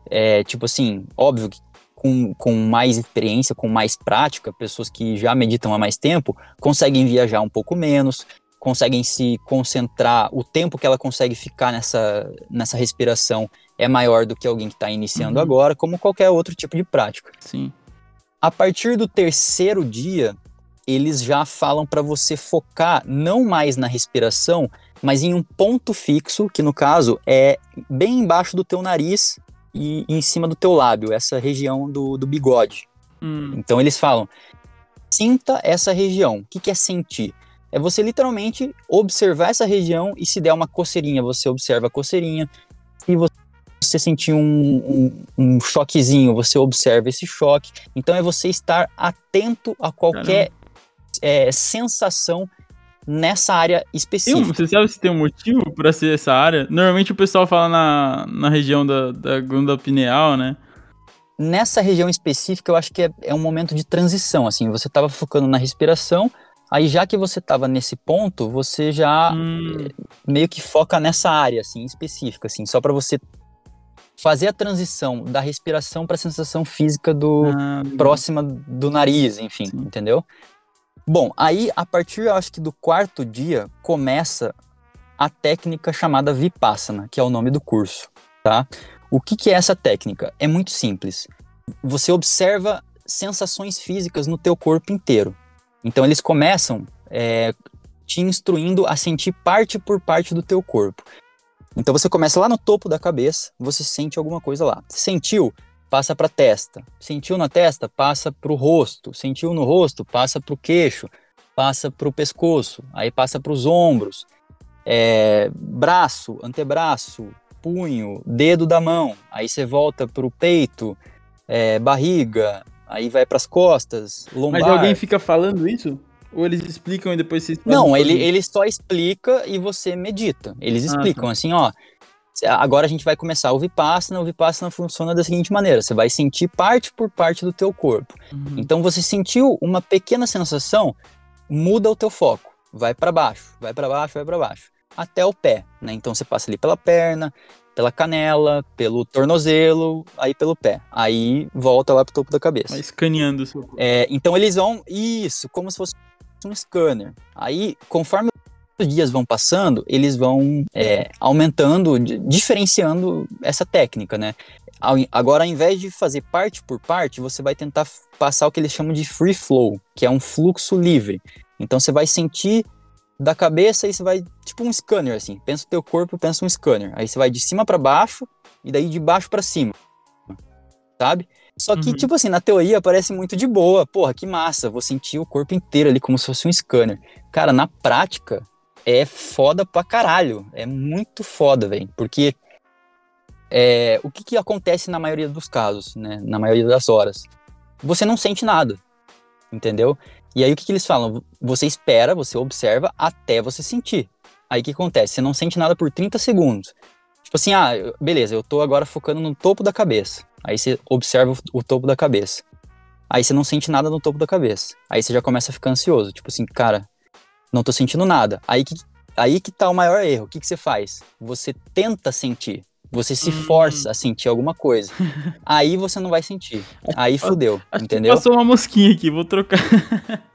É tipo assim, óbvio que com, com mais experiência, com mais prática, pessoas que já meditam há mais tempo conseguem viajar um pouco menos, conseguem se concentrar, o tempo que ela consegue ficar nessa, nessa respiração é maior do que alguém que está iniciando uhum. agora, como qualquer outro tipo de prática. Sim. A partir do terceiro dia, eles já falam para você focar não mais na respiração, mas em um ponto fixo, que no caso é bem embaixo do teu nariz, e, em cima do teu lábio, essa região do, do bigode. Hum. Então eles falam, sinta essa região. O que, que é sentir? É você literalmente observar essa região e se der uma coceirinha, você observa a coceirinha. Se você sentir um, um, um choquezinho, você observa esse choque. Então é você estar atento a qualquer é, sensação nessa área específica. você sabe se tem um motivo pra ser essa área? Normalmente o pessoal fala na, na região da, da glândula pineal, né? Nessa região específica, eu acho que é, é um momento de transição. Assim, você estava focando na respiração, aí já que você estava nesse ponto, você já Hum, meio que foca nessa área assim específica, assim, só para você fazer a transição da respiração para a sensação física do ah, próxima do nariz, enfim, Sim. entendeu? Bom, aí a partir, eu acho que do quarto dia começa a técnica chamada Vipassana, que é o nome do curso, tá? O que, que é essa técnica? É muito simples. Você observa sensações físicas no teu corpo inteiro. Então eles começam é, te instruindo a sentir parte por parte do teu corpo. Então você começa lá no topo da cabeça, você sente alguma coisa lá. Sentiu? Passa para testa. Sentiu na testa? Passa para o rosto. Sentiu no rosto? Passa para o queixo. Passa para o pescoço. Aí passa para os ombros. É, braço, antebraço, punho, dedo da mão. Aí você volta para o peito, é, barriga. Aí vai para as costas, lombar. Mas alguém fica falando isso? Ou eles explicam e depois vocês Não, ele, ele só explica e você medita. Eles Ah, explicam tá. assim, ó. Agora a gente vai começar o Vipassana. O Vipassana funciona da seguinte maneira: você vai sentir parte por parte do teu corpo. Uhum. Então você sentiu uma pequena sensação, muda o teu foco, vai para baixo, vai para baixo, vai para baixo, até o pé, né? Então você passa ali pela perna, pela canela, pelo tornozelo, aí pelo pé, aí volta lá pro topo da cabeça. Vai escaneando o seu corpo. É, então eles vão, isso, como se fosse um scanner. Aí, conforme os dias vão passando, eles vão é, aumentando, di- diferenciando essa técnica, né? Agora, ao invés de fazer parte por parte, você vai tentar passar o que eles chamam de free flow, que é um fluxo livre. Então você vai sentir da cabeça e você vai, tipo um scanner, assim. Pensa o teu corpo, pensa um scanner. Aí você vai de cima para baixo e daí de baixo para cima. Sabe? Só que, Uhum. tipo assim, na teoria parece muito de boa. Porra, que massa. Vou sentir o corpo inteiro ali como se fosse um scanner. Cara, na prática, é foda pra caralho. É muito foda, velho. Porque é, o que, que acontece na maioria dos casos, né? Na maioria das horas? Você não sente nada. Entendeu? E aí o que, que eles falam? Você espera, você observa até você sentir. Aí o que acontece? Você não sente nada por 30 segundos. Tipo assim, ah, beleza, eu tô agora focando no topo da cabeça. Aí você observa o, o topo da cabeça. Aí você não sente nada no topo da cabeça. Aí você já começa a ficar ansioso. Tipo assim, cara, não tô sentindo nada. Aí que, aí que tá o maior erro. O que, que você faz? Você tenta sentir. Você se Hum. força a sentir alguma coisa. Aí você não vai sentir. Aí fudeu, Acho entendeu? passou uma mosquinha aqui, vou trocar.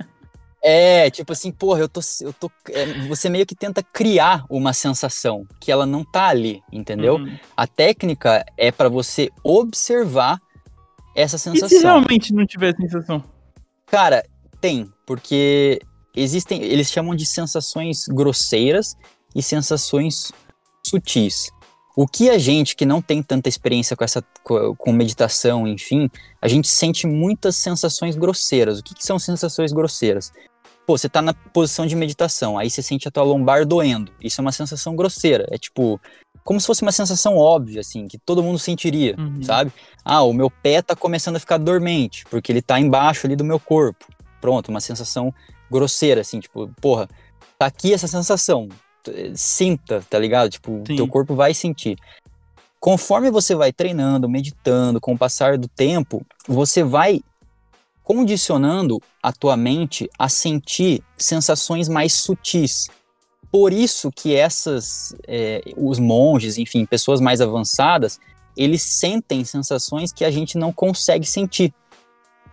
É, tipo assim, porra, eu tô. Eu tô é, você meio que tenta criar uma sensação que ela não tá ali, entendeu? Uhum. A técnica é pra você observar essa E se sensação. realmente não tiver sensação? Cara, tem, porque existem. Eles chamam de sensações grosseiras e sensações sutis. O que a gente que não tem tanta experiência com essa com, meditação, enfim, a gente sente muitas sensações grosseiras. O que, que são sensações grosseiras? Pô, você tá na posição de meditação, aí você sente a tua lombar doendo. Isso é uma sensação grosseira. É tipo, como se fosse uma sensação óbvia, assim, que todo mundo sentiria, Uhum. sabe? Ah, o meu pé tá começando a ficar dormente, porque ele tá embaixo ali do meu corpo. Pronto, uma sensação grosseira, assim, tipo, porra, tá aqui essa sensação. Sinta, tá ligado? Tipo, Sim. teu corpo vai sentir. Conforme você vai treinando, meditando, com o passar do tempo, você vai condicionando a tua mente a sentir sensações mais sutis. Por isso que essas, é, os monges, enfim, pessoas mais avançadas, eles sentem sensações que a gente não consegue sentir.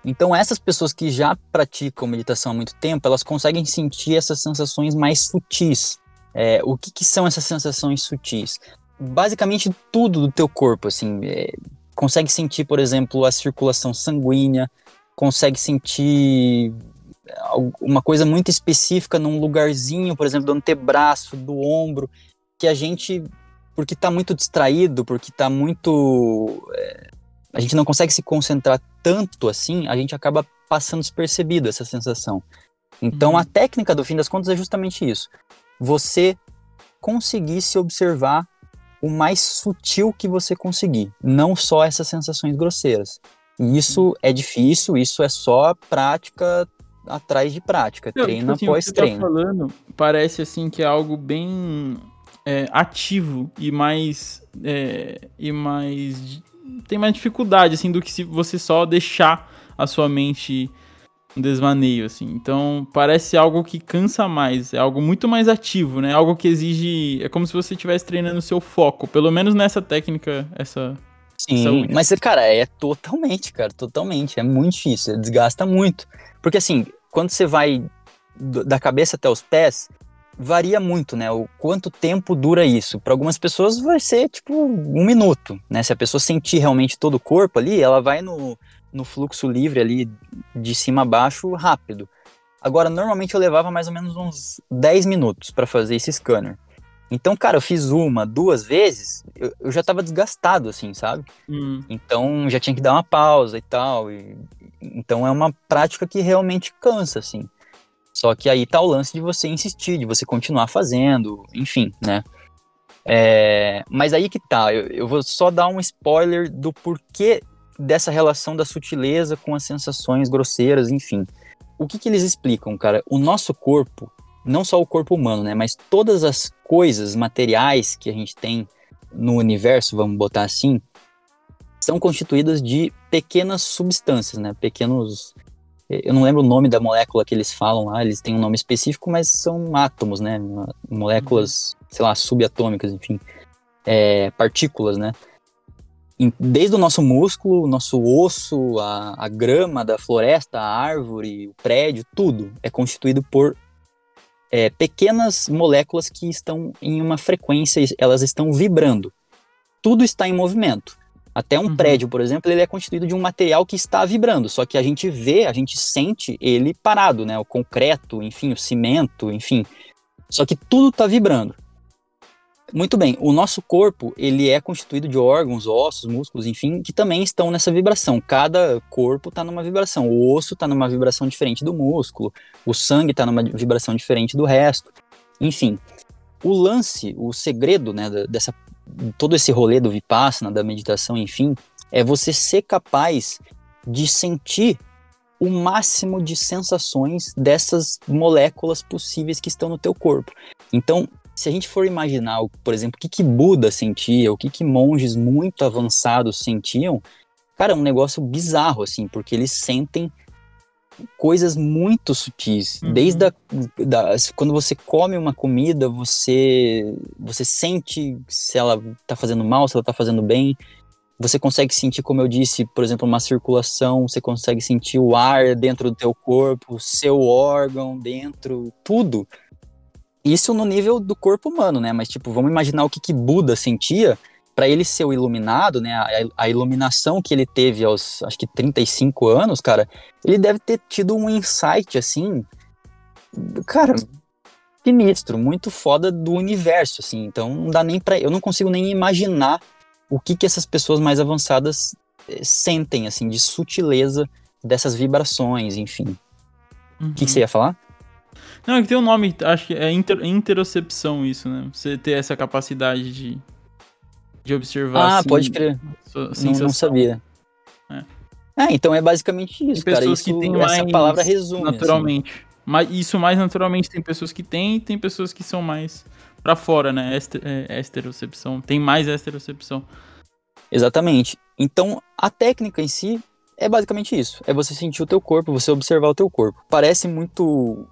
Então, essas pessoas que já praticam meditação há muito tempo, elas conseguem sentir essas sensações mais sutis. É, o que, que são essas sensações sutis? Basicamente tudo do teu corpo, assim, é, consegue sentir, por exemplo, a circulação sanguínea, consegue sentir uma coisa muito específica num lugarzinho, por exemplo, do antebraço, do ombro, que a gente porque tá muito distraído, porque tá muito. É, a gente não consegue se concentrar tanto assim, a gente acaba passando despercebido essa sensação. Então uhum. a técnica do fim das contas é justamente isso. Você conseguir se observar o mais sutil que você conseguir, não só essas sensações grosseiras. E isso uhum. é difícil, isso é só prática atrás de prática, Não, treino tipo assim, após treino. Tá falando, parece assim que é algo bem é, ativo e mais é, e mais tem mais dificuldade assim do que se você só deixar a sua mente um desvaneio assim. Então, parece algo que cansa mais, é algo muito mais ativo, né? Algo que exige, é como se você estivesse treinando o seu foco, pelo menos nessa técnica, essa Sim, mas cara, é totalmente, cara, totalmente, é muito difícil, desgasta muito. Porque assim, quando você vai da cabeça até os pés, varia muito, né? O quanto tempo dura isso. Para algumas pessoas vai ser tipo um minuto, né? Se a pessoa sentir realmente todo o corpo ali, ela vai no, no fluxo livre ali de cima a baixo rápido. Agora, normalmente eu levava mais ou menos uns 10 minutos para fazer esse scanner. Então, cara, eu fiz uma, duas vezes, eu, eu já tava desgastado, assim, sabe? Hum. Então já tinha que dar uma pausa e tal. E, então é uma prática que realmente cansa, assim. Só que aí tá o lance de você insistir, de você continuar fazendo, enfim, né? É, mas aí que tá, eu, eu, vou só dar um spoiler do porquê dessa relação da sutileza com as sensações grosseiras, enfim. O que que eles explicam, cara? O nosso corpo, não só o corpo humano, né, mas todas as coisas materiais que a gente tem no universo, vamos botar assim, são constituídas de pequenas substâncias, né, pequenos eu não lembro o nome da molécula que eles falam lá, eles têm um nome específico, mas são átomos, né? Moléculas, sei lá, subatômicas, enfim. É, partículas, né? Desde o nosso músculo, o nosso osso, a, a grama da floresta, a árvore, o prédio, tudo é constituído por é, pequenas moléculas que estão em uma frequência, elas estão vibrando. Tudo está em movimento. Até um uhum. prédio, por exemplo, ele é constituído de um material que está vibrando, só que a gente vê, a gente sente ele parado, né? O concreto, enfim, o cimento, enfim. Só que tudo está vibrando. Muito bem, o nosso corpo, ele é constituído de órgãos, ossos, músculos, enfim, que também estão nessa vibração. Cada corpo está numa vibração. O osso está numa vibração diferente do músculo, o sangue está numa vibração diferente do resto. Enfim, o lance, o segredo né, dessa todo esse rolê do Vipassana, da meditação, enfim, é você ser capaz de sentir o máximo de sensações dessas moléculas possíveis que estão no teu corpo. Então, se a gente for imaginar, por exemplo, o que, que Buda sentia, o que, que monges muito avançados sentiam, cara, é um negócio bizarro, assim, porque eles sentem coisas muito sutis. Uhum. Desde a, da, quando você come uma comida, você você sente se ela está fazendo mal, se ela está fazendo bem. Você consegue sentir, como eu disse, por exemplo, uma circulação, você consegue sentir o ar dentro do teu corpo, o seu órgão dentro, tudo. Isso no nível do corpo humano, né? Mas, tipo, vamos imaginar o que, que Buda sentia para ele ser o iluminado, né, a, a, iluminação que ele teve aos, acho que 35 anos, cara, ele deve ter tido um insight, assim, cara, sinistro, muito foda do universo, assim, então não dá nem para eu não consigo nem imaginar o que que essas pessoas mais avançadas eh, sentem, assim, de sutileza dessas vibrações, enfim. Uhum. O que, que você ia falar? Não, é que tem um nome, acho que é inter, interocepção isso, né? Você ter essa capacidade de de observar. Ah, assim, pode crer. Não, não, sabia. É. é. então é basicamente isso, tem pessoas cara. Isso, que têm essa palavra resume. Assim. Naturalmente. Assim. Mas isso mais naturalmente tem pessoas que têm e tem pessoas que são mais para fora, né? Ester, é, esterocepção. Tem mais esterocepção. Exatamente. Então, a técnica em si é basicamente isso. É você sentir o teu corpo, você observar o teu corpo. Parece muito,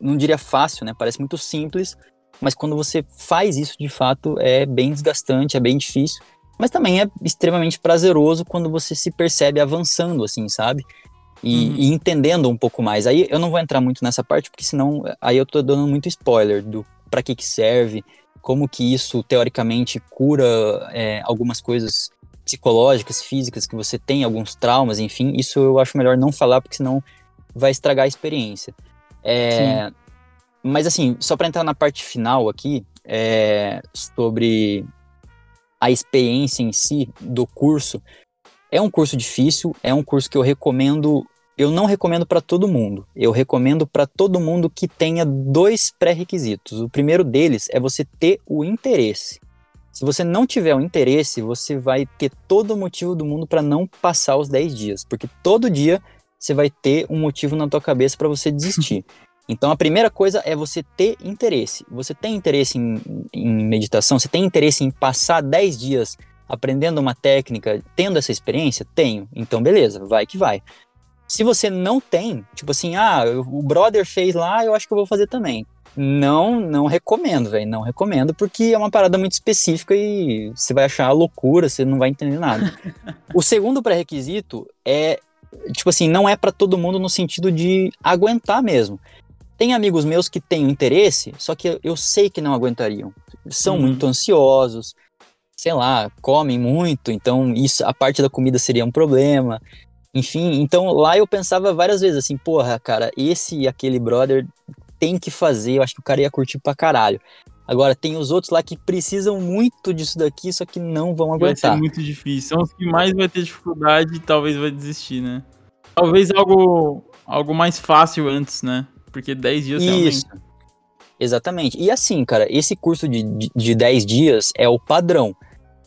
não diria fácil, né? Parece muito simples, mas quando você faz isso de fato é bem desgastante, é bem difícil, mas também é extremamente prazeroso quando você se percebe avançando, assim, sabe? E, uhum. e, entendendo um pouco mais. Aí eu não vou entrar muito nessa parte, porque senão aí eu tô dando muito spoiler do para que que serve, como que isso teoricamente cura é, algumas coisas psicológicas, físicas que você tem, alguns traumas, enfim. Isso eu acho melhor não falar, porque senão vai estragar a experiência. É, mas assim, só para entrar na parte final aqui, é, sobre a experiência em si do curso, é um curso difícil, é um curso que eu recomendo. Eu não recomendo para todo mundo. Eu recomendo para todo mundo que tenha dois pré-requisitos. O primeiro deles é você ter o interesse. Se você não tiver o interesse, você vai ter todo o motivo do mundo para não passar os 10 dias, porque todo dia você vai ter um motivo na tua cabeça para você desistir. Então a primeira coisa é você ter interesse. Você tem interesse em, em, meditação? Você tem interesse em passar 10 dias aprendendo uma técnica, tendo essa experiência? Tenho. Então beleza, vai que vai. Se você não tem, tipo assim, ah, o brother fez lá, eu acho que eu vou fazer também. Não, não recomendo, velho. Não recomendo, porque é uma parada muito específica e você vai achar loucura, você não vai entender nada. o segundo pré-requisito é, tipo assim, não é para todo mundo no sentido de aguentar mesmo. Tem amigos meus que têm interesse, só que eu sei que não aguentariam. São uhum. muito ansiosos, sei lá, comem muito, então isso, a parte da comida seria um problema. Enfim, então lá eu pensava várias vezes assim, porra, cara, esse e aquele brother tem que fazer, eu acho que o cara ia curtir pra caralho. Agora, tem os outros lá que precisam muito disso daqui, só que não vão aguentar. Vai ser muito difícil. São os que mais vai ter dificuldade e talvez vai desistir, né? Talvez algo, algo mais fácil antes, né? Porque 10 dias Isso. Exatamente. E assim, cara, esse curso de, de, de 10 dias é o padrão.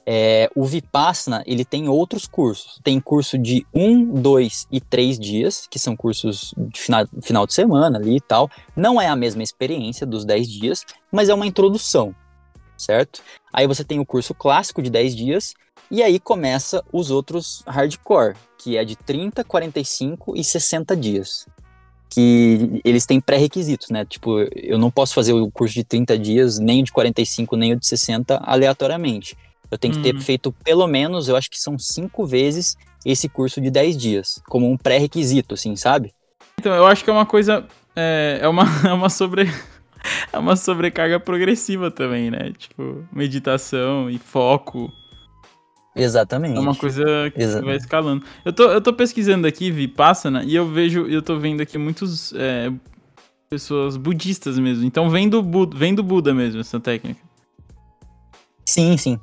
É, o Vipassana, ele tem outros cursos. Tem curso de 1, 2 e 3 dias, que são cursos de final, final de semana ali e tal. Não é a mesma experiência dos 10 dias, mas é uma introdução, certo? Aí você tem o curso clássico de 10 dias, e aí começa os outros hardcore, que é de 30, 45 e 60 dias que eles têm pré-requisitos, né? Tipo, eu não posso fazer o curso de 30 dias, nem o de 45, nem o de 60 aleatoriamente. Eu tenho que ter uhum. feito pelo menos, eu acho que são cinco vezes esse curso de 10 dias, como um pré-requisito, assim, sabe? Então, eu acho que é uma coisa. É, é, uma, é uma sobre. É uma sobrecarga progressiva também, né? Tipo, meditação e foco. Exatamente. É uma coisa que Exatamente. vai escalando. Eu tô, eu tô pesquisando aqui, Vipassana, e eu vejo, eu tô vendo aqui muitos é, pessoas budistas mesmo. Então vem do, vem do Buda mesmo essa técnica. Sim, sim.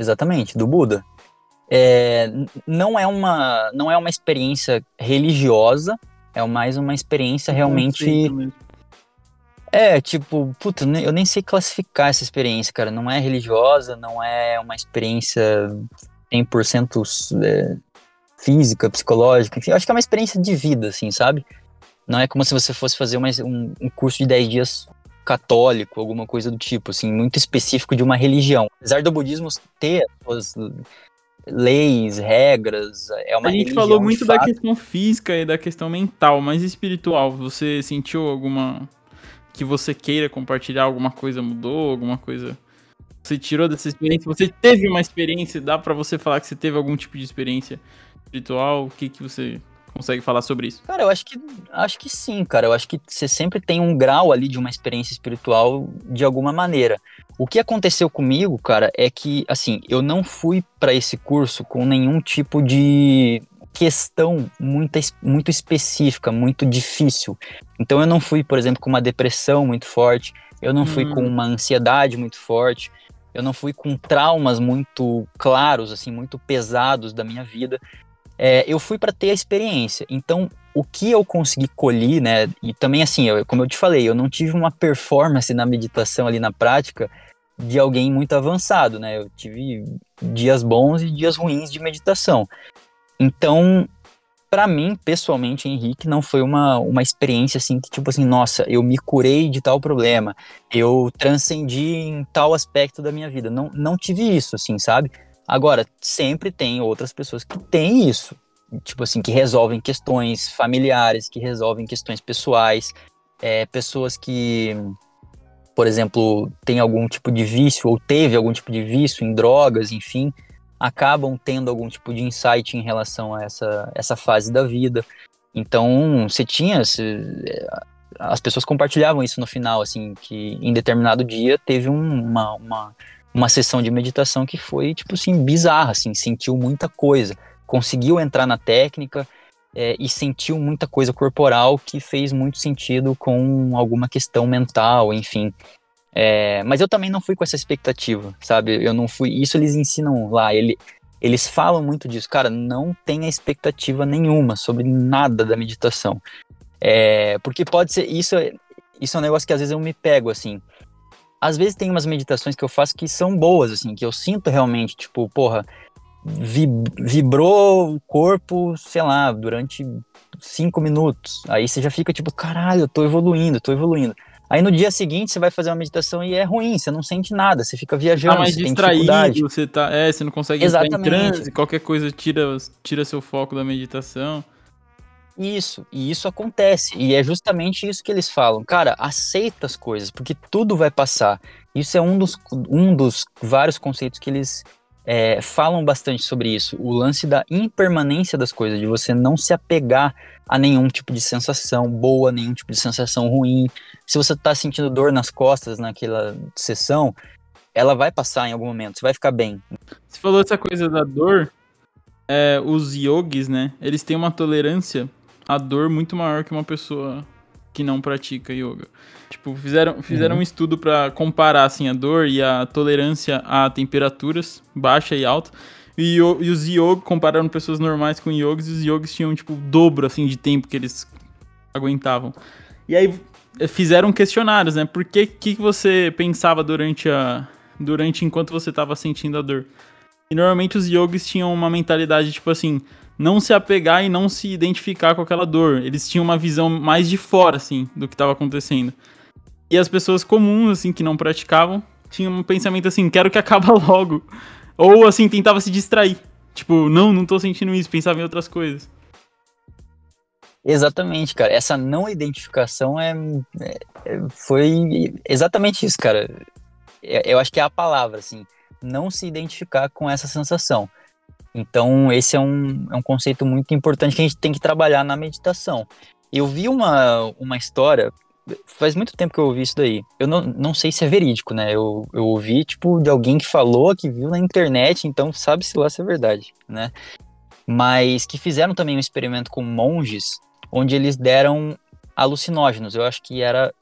Exatamente, do Buda. É, não é uma não é uma experiência religiosa, é mais uma experiência realmente é, tipo, puta, eu nem sei classificar essa experiência, cara. Não é religiosa, não é uma experiência 100% é, física, psicológica, eu acho que é uma experiência de vida, assim, sabe? Não é como se você fosse fazer uma, um, um curso de 10 dias católico, alguma coisa do tipo, assim, muito específico de uma religião. Apesar do budismo ter suas leis, regras, é uma A gente falou muito da questão física e da questão mental, mas espiritual, você sentiu alguma que você queira compartilhar alguma coisa mudou, alguma coisa você tirou dessa experiência? Você teve uma experiência? Dá para você falar que você teve algum tipo de experiência espiritual? O que que você consegue falar sobre isso? Cara, eu acho que acho que sim, cara. Eu acho que você sempre tem um grau ali de uma experiência espiritual de alguma maneira. O que aconteceu comigo, cara, é que assim, eu não fui para esse curso com nenhum tipo de questão muito, muito específica, muito difícil. Então eu não fui, por exemplo, com uma depressão muito forte, eu não hum. fui com uma ansiedade muito forte, eu não fui com traumas muito claros, assim, muito pesados da minha vida. É, eu fui para ter a experiência. Então, o que eu consegui colher, né? E também, assim, eu, como eu te falei, eu não tive uma performance na meditação ali na prática de alguém muito avançado, né? Eu tive dias bons e dias ruins de meditação. Então, para mim, pessoalmente, Henrique, não foi uma, uma experiência assim que, tipo assim, nossa, eu me curei de tal problema, eu transcendi em tal aspecto da minha vida. Não, não tive isso, assim, sabe? Agora, sempre tem outras pessoas que têm isso, tipo assim, que resolvem questões familiares, que resolvem questões pessoais, é, pessoas que, por exemplo, têm algum tipo de vício ou teve algum tipo de vício em drogas, enfim acabam tendo algum tipo de insight em relação a essa, essa fase da vida. Então, você tinha. Você, as pessoas compartilhavam isso no final, assim, que em determinado dia teve uma, uma, uma sessão de meditação que foi, tipo assim, bizarra, assim, sentiu muita coisa. Conseguiu entrar na técnica é, e sentiu muita coisa corporal que fez muito sentido com alguma questão mental, enfim. É, mas eu também não fui com essa expectativa, sabe? Eu não fui. Isso eles ensinam lá. Ele, eles falam muito disso. Cara, não tenha expectativa nenhuma sobre nada da meditação. É, porque pode ser. Isso, é, isso é um negócio que às vezes eu me pego, assim. Às vezes tem umas meditações que eu faço que são boas, assim, que eu sinto realmente, tipo, porra, vibrou o corpo, sei lá, durante cinco minutos. Aí você já fica tipo, caralho, eu tô evoluindo, tô evoluindo. Aí no dia seguinte você vai fazer uma meditação e é ruim, você não sente nada, você fica viajando, tá mais você distraído, você tá, é, você não consegue Exatamente. entrar em transe, qualquer coisa tira, tira seu foco da meditação. Isso, e isso acontece, e é justamente isso que eles falam. Cara, aceita as coisas, porque tudo vai passar. Isso é um dos, um dos vários conceitos que eles é, falam bastante sobre isso. O lance da impermanência das coisas, de você não se apegar a nenhum tipo de sensação boa, nenhum tipo de sensação ruim. Se você está sentindo dor nas costas naquela sessão, ela vai passar em algum momento, você vai ficar bem. Você falou essa coisa da dor, é, os yogis, né? Eles têm uma tolerância à dor muito maior que uma pessoa que não pratica yoga. Tipo, fizeram, fizeram uhum. um estudo para comparar assim, a dor e a tolerância a temperaturas baixa e alta. E, e os yoga compararam pessoas normais com yogis, e os yogis tinham, tipo, o dobro, assim, de tempo que eles aguentavam. E aí eh, fizeram questionários, né? Por que, que você pensava durante a... Durante enquanto você estava sentindo a dor? E normalmente os yogis tinham uma mentalidade, tipo assim, não se apegar e não se identificar com aquela dor. Eles tinham uma visão mais de fora, assim, do que estava acontecendo. E as pessoas comuns, assim, que não praticavam, tinham um pensamento assim, quero que acabe logo. Ou, assim, tentava se distrair. Tipo, não, não tô sentindo isso, pensava em outras coisas. Exatamente, cara. Essa não identificação é, é foi exatamente isso, cara. É, eu acho que é a palavra, assim, não se identificar com essa sensação. Então, esse é um, é um conceito muito importante que a gente tem que trabalhar na meditação. Eu vi uma, uma história faz muito tempo que eu ouvi isso daí. Eu não, não sei se é verídico, né? Eu, eu ouvi, tipo, de alguém que falou, que viu na internet, então sabe-se lá se é verdade, né? Mas que fizeram também um experimento com monges, onde eles deram alucinógenos. Eu acho que era.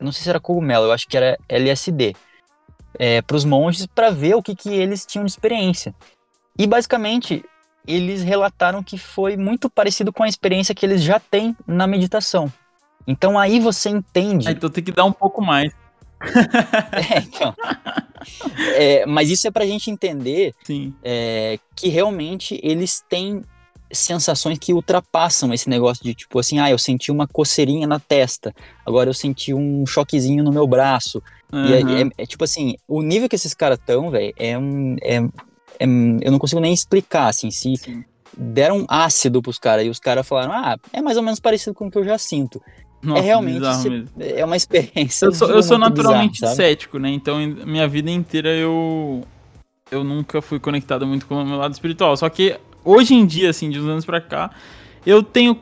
Não sei se era cogumelo, eu acho que era LSD. É, para os monges para ver o que, que eles tinham de experiência. E basicamente eles relataram que foi muito parecido com a experiência que eles já têm na meditação. Então aí você entende. Ah, então tem que dar um pouco mais. é, então. É, mas isso é pra gente entender é, que realmente eles têm sensações que ultrapassam esse negócio de tipo assim, ah, eu senti uma coceirinha na testa, agora eu senti um choquezinho no meu braço. Uhum. E é, é, é, tipo assim, o nível que esses caras estão, velho, é, um, é, é, eu não consigo nem explicar, assim, se Sim. deram ácido pros caras e os caras falaram, ah, é mais ou menos parecido com o que eu já sinto. Nossa, é realmente é uma experiência. Eu sou, eu sou naturalmente bizarro, cético, né? Então, minha vida inteira eu eu nunca fui conectado muito com o meu lado espiritual. Só que hoje em dia, assim, de uns anos pra cá, eu tenho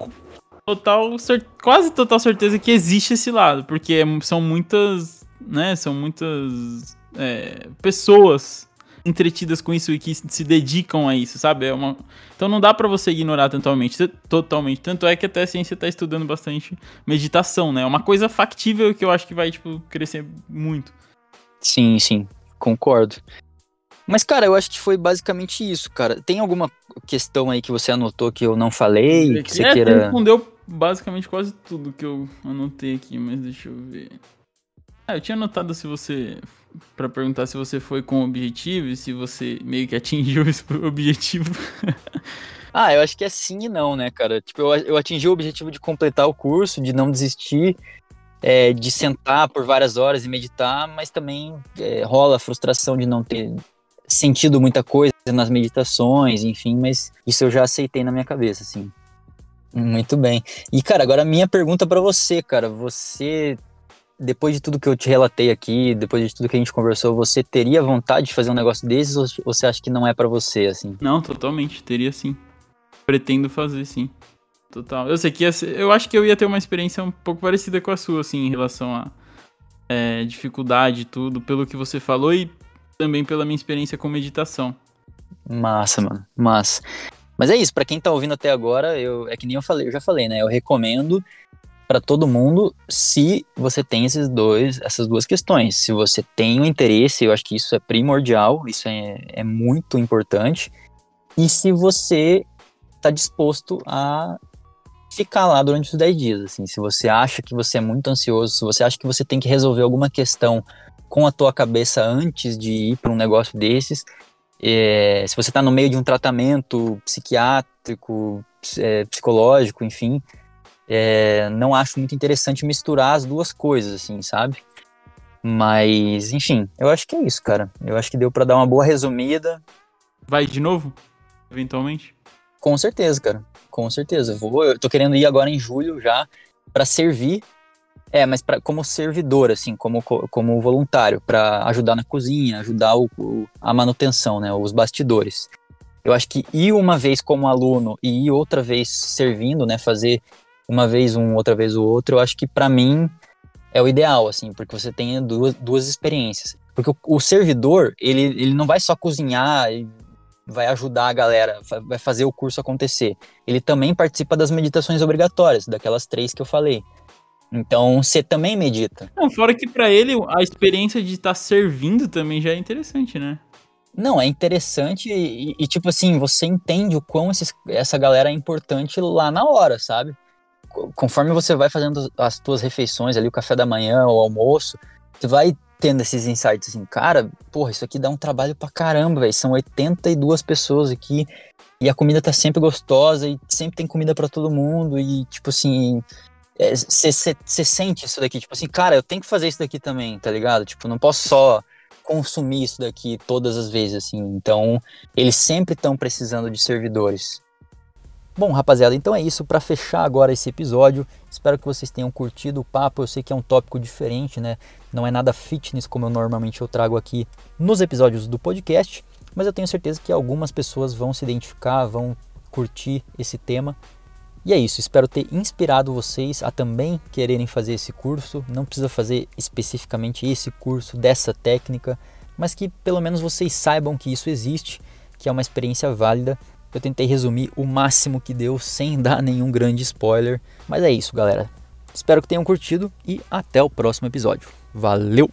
total quase total certeza que existe esse lado, porque é são muitas, né? São muitas é, pessoas entretidas com isso e que se dedicam a isso, sabe? É uma... Então não dá para você ignorar totalmente, totalmente. Tanto é que até a ciência tá estudando bastante meditação, né? É uma coisa factível que eu acho que vai, tipo, crescer muito. Sim, sim, concordo. Mas, cara, eu acho que foi basicamente isso, cara. Tem alguma questão aí que você anotou que eu não falei? Que você é, queira... respondeu basicamente quase tudo que eu anotei aqui, mas deixa eu ver. Ah, eu tinha anotado se você para perguntar se você foi com objetivo e se você meio que atingiu esse objetivo. ah, eu acho que é sim e não, né, cara? Tipo, eu, eu atingi o objetivo de completar o curso, de não desistir, é, de sentar por várias horas e meditar, mas também é, rola a frustração de não ter sentido muita coisa nas meditações, enfim, mas isso eu já aceitei na minha cabeça, assim. Muito bem. E, cara, agora a minha pergunta para você, cara. Você depois de tudo que eu te relatei aqui, depois de tudo que a gente conversou, você teria vontade de fazer um negócio desses ou você acha que não é para você, assim? Não, totalmente, teria sim. Pretendo fazer, sim. Total. Eu sei que ser, eu acho que eu ia ter uma experiência um pouco parecida com a sua, assim, em relação a é, dificuldade e tudo, pelo que você falou e também pela minha experiência com meditação. Massa, mano, massa. Mas é isso, para quem tá ouvindo até agora, eu, é que nem eu falei, eu já falei, né? Eu recomendo para todo mundo se você tem esses dois, essas duas questões. Se você tem o um interesse, eu acho que isso é primordial, isso é, é muito importante. E se você está disposto a ficar lá durante os 10 dias, assim, se você acha que você é muito ansioso, se você acha que você tem que resolver alguma questão com a tua cabeça antes de ir para um negócio desses, é, se você está no meio de um tratamento psiquiátrico, é, psicológico, enfim, é, não acho muito interessante misturar as duas coisas, assim, sabe? Mas, enfim, eu acho que é isso, cara. Eu acho que deu para dar uma boa resumida. Vai de novo? Eventualmente? Com certeza, cara. Com certeza. Vou, eu tô querendo ir agora em julho já para servir. É, mas pra, como servidor, assim, como, como voluntário, para ajudar na cozinha, ajudar o, o, a manutenção, né, os bastidores. Eu acho que ir uma vez como aluno e ir outra vez servindo, né, fazer uma vez um, outra vez o outro, eu acho que para mim é o ideal, assim, porque você tem duas, duas experiências. Porque o, o, servidor, ele, ele não vai só cozinhar e vai ajudar a galera, vai fazer o curso acontecer. Ele também participa das meditações obrigatórias, daquelas três que eu falei. Então, você também medita. Não, fora que para ele a experiência de estar tá servindo também já é interessante, né? Não, é interessante e, e, tipo assim, você entende o quão esses, essa galera é importante lá na hora, sabe? Conforme você vai fazendo as tuas refeições ali, o café da manhã, o almoço, você vai tendo esses insights assim, cara, porra, isso aqui dá um trabalho pra caramba, velho. São 82 pessoas aqui e a comida tá sempre gostosa e sempre tem comida para todo mundo e, tipo assim, você é, sente isso daqui, tipo assim, cara, eu tenho que fazer isso daqui também, tá ligado? Tipo, não posso só consumir isso daqui todas as vezes, assim. Então, eles sempre estão precisando de servidores. Bom, rapaziada, então é isso para fechar agora esse episódio. Espero que vocês tenham curtido o papo. Eu sei que é um tópico diferente, né? Não é nada fitness como eu normalmente eu trago aqui nos episódios do podcast, mas eu tenho certeza que algumas pessoas vão se identificar, vão curtir esse tema. E é isso, espero ter inspirado vocês a também quererem fazer esse curso. Não precisa fazer especificamente esse curso dessa técnica, mas que pelo menos vocês saibam que isso existe, que é uma experiência válida eu tentei resumir o máximo que deu sem dar nenhum grande spoiler. Mas é isso, galera. Espero que tenham curtido e até o próximo episódio. Valeu!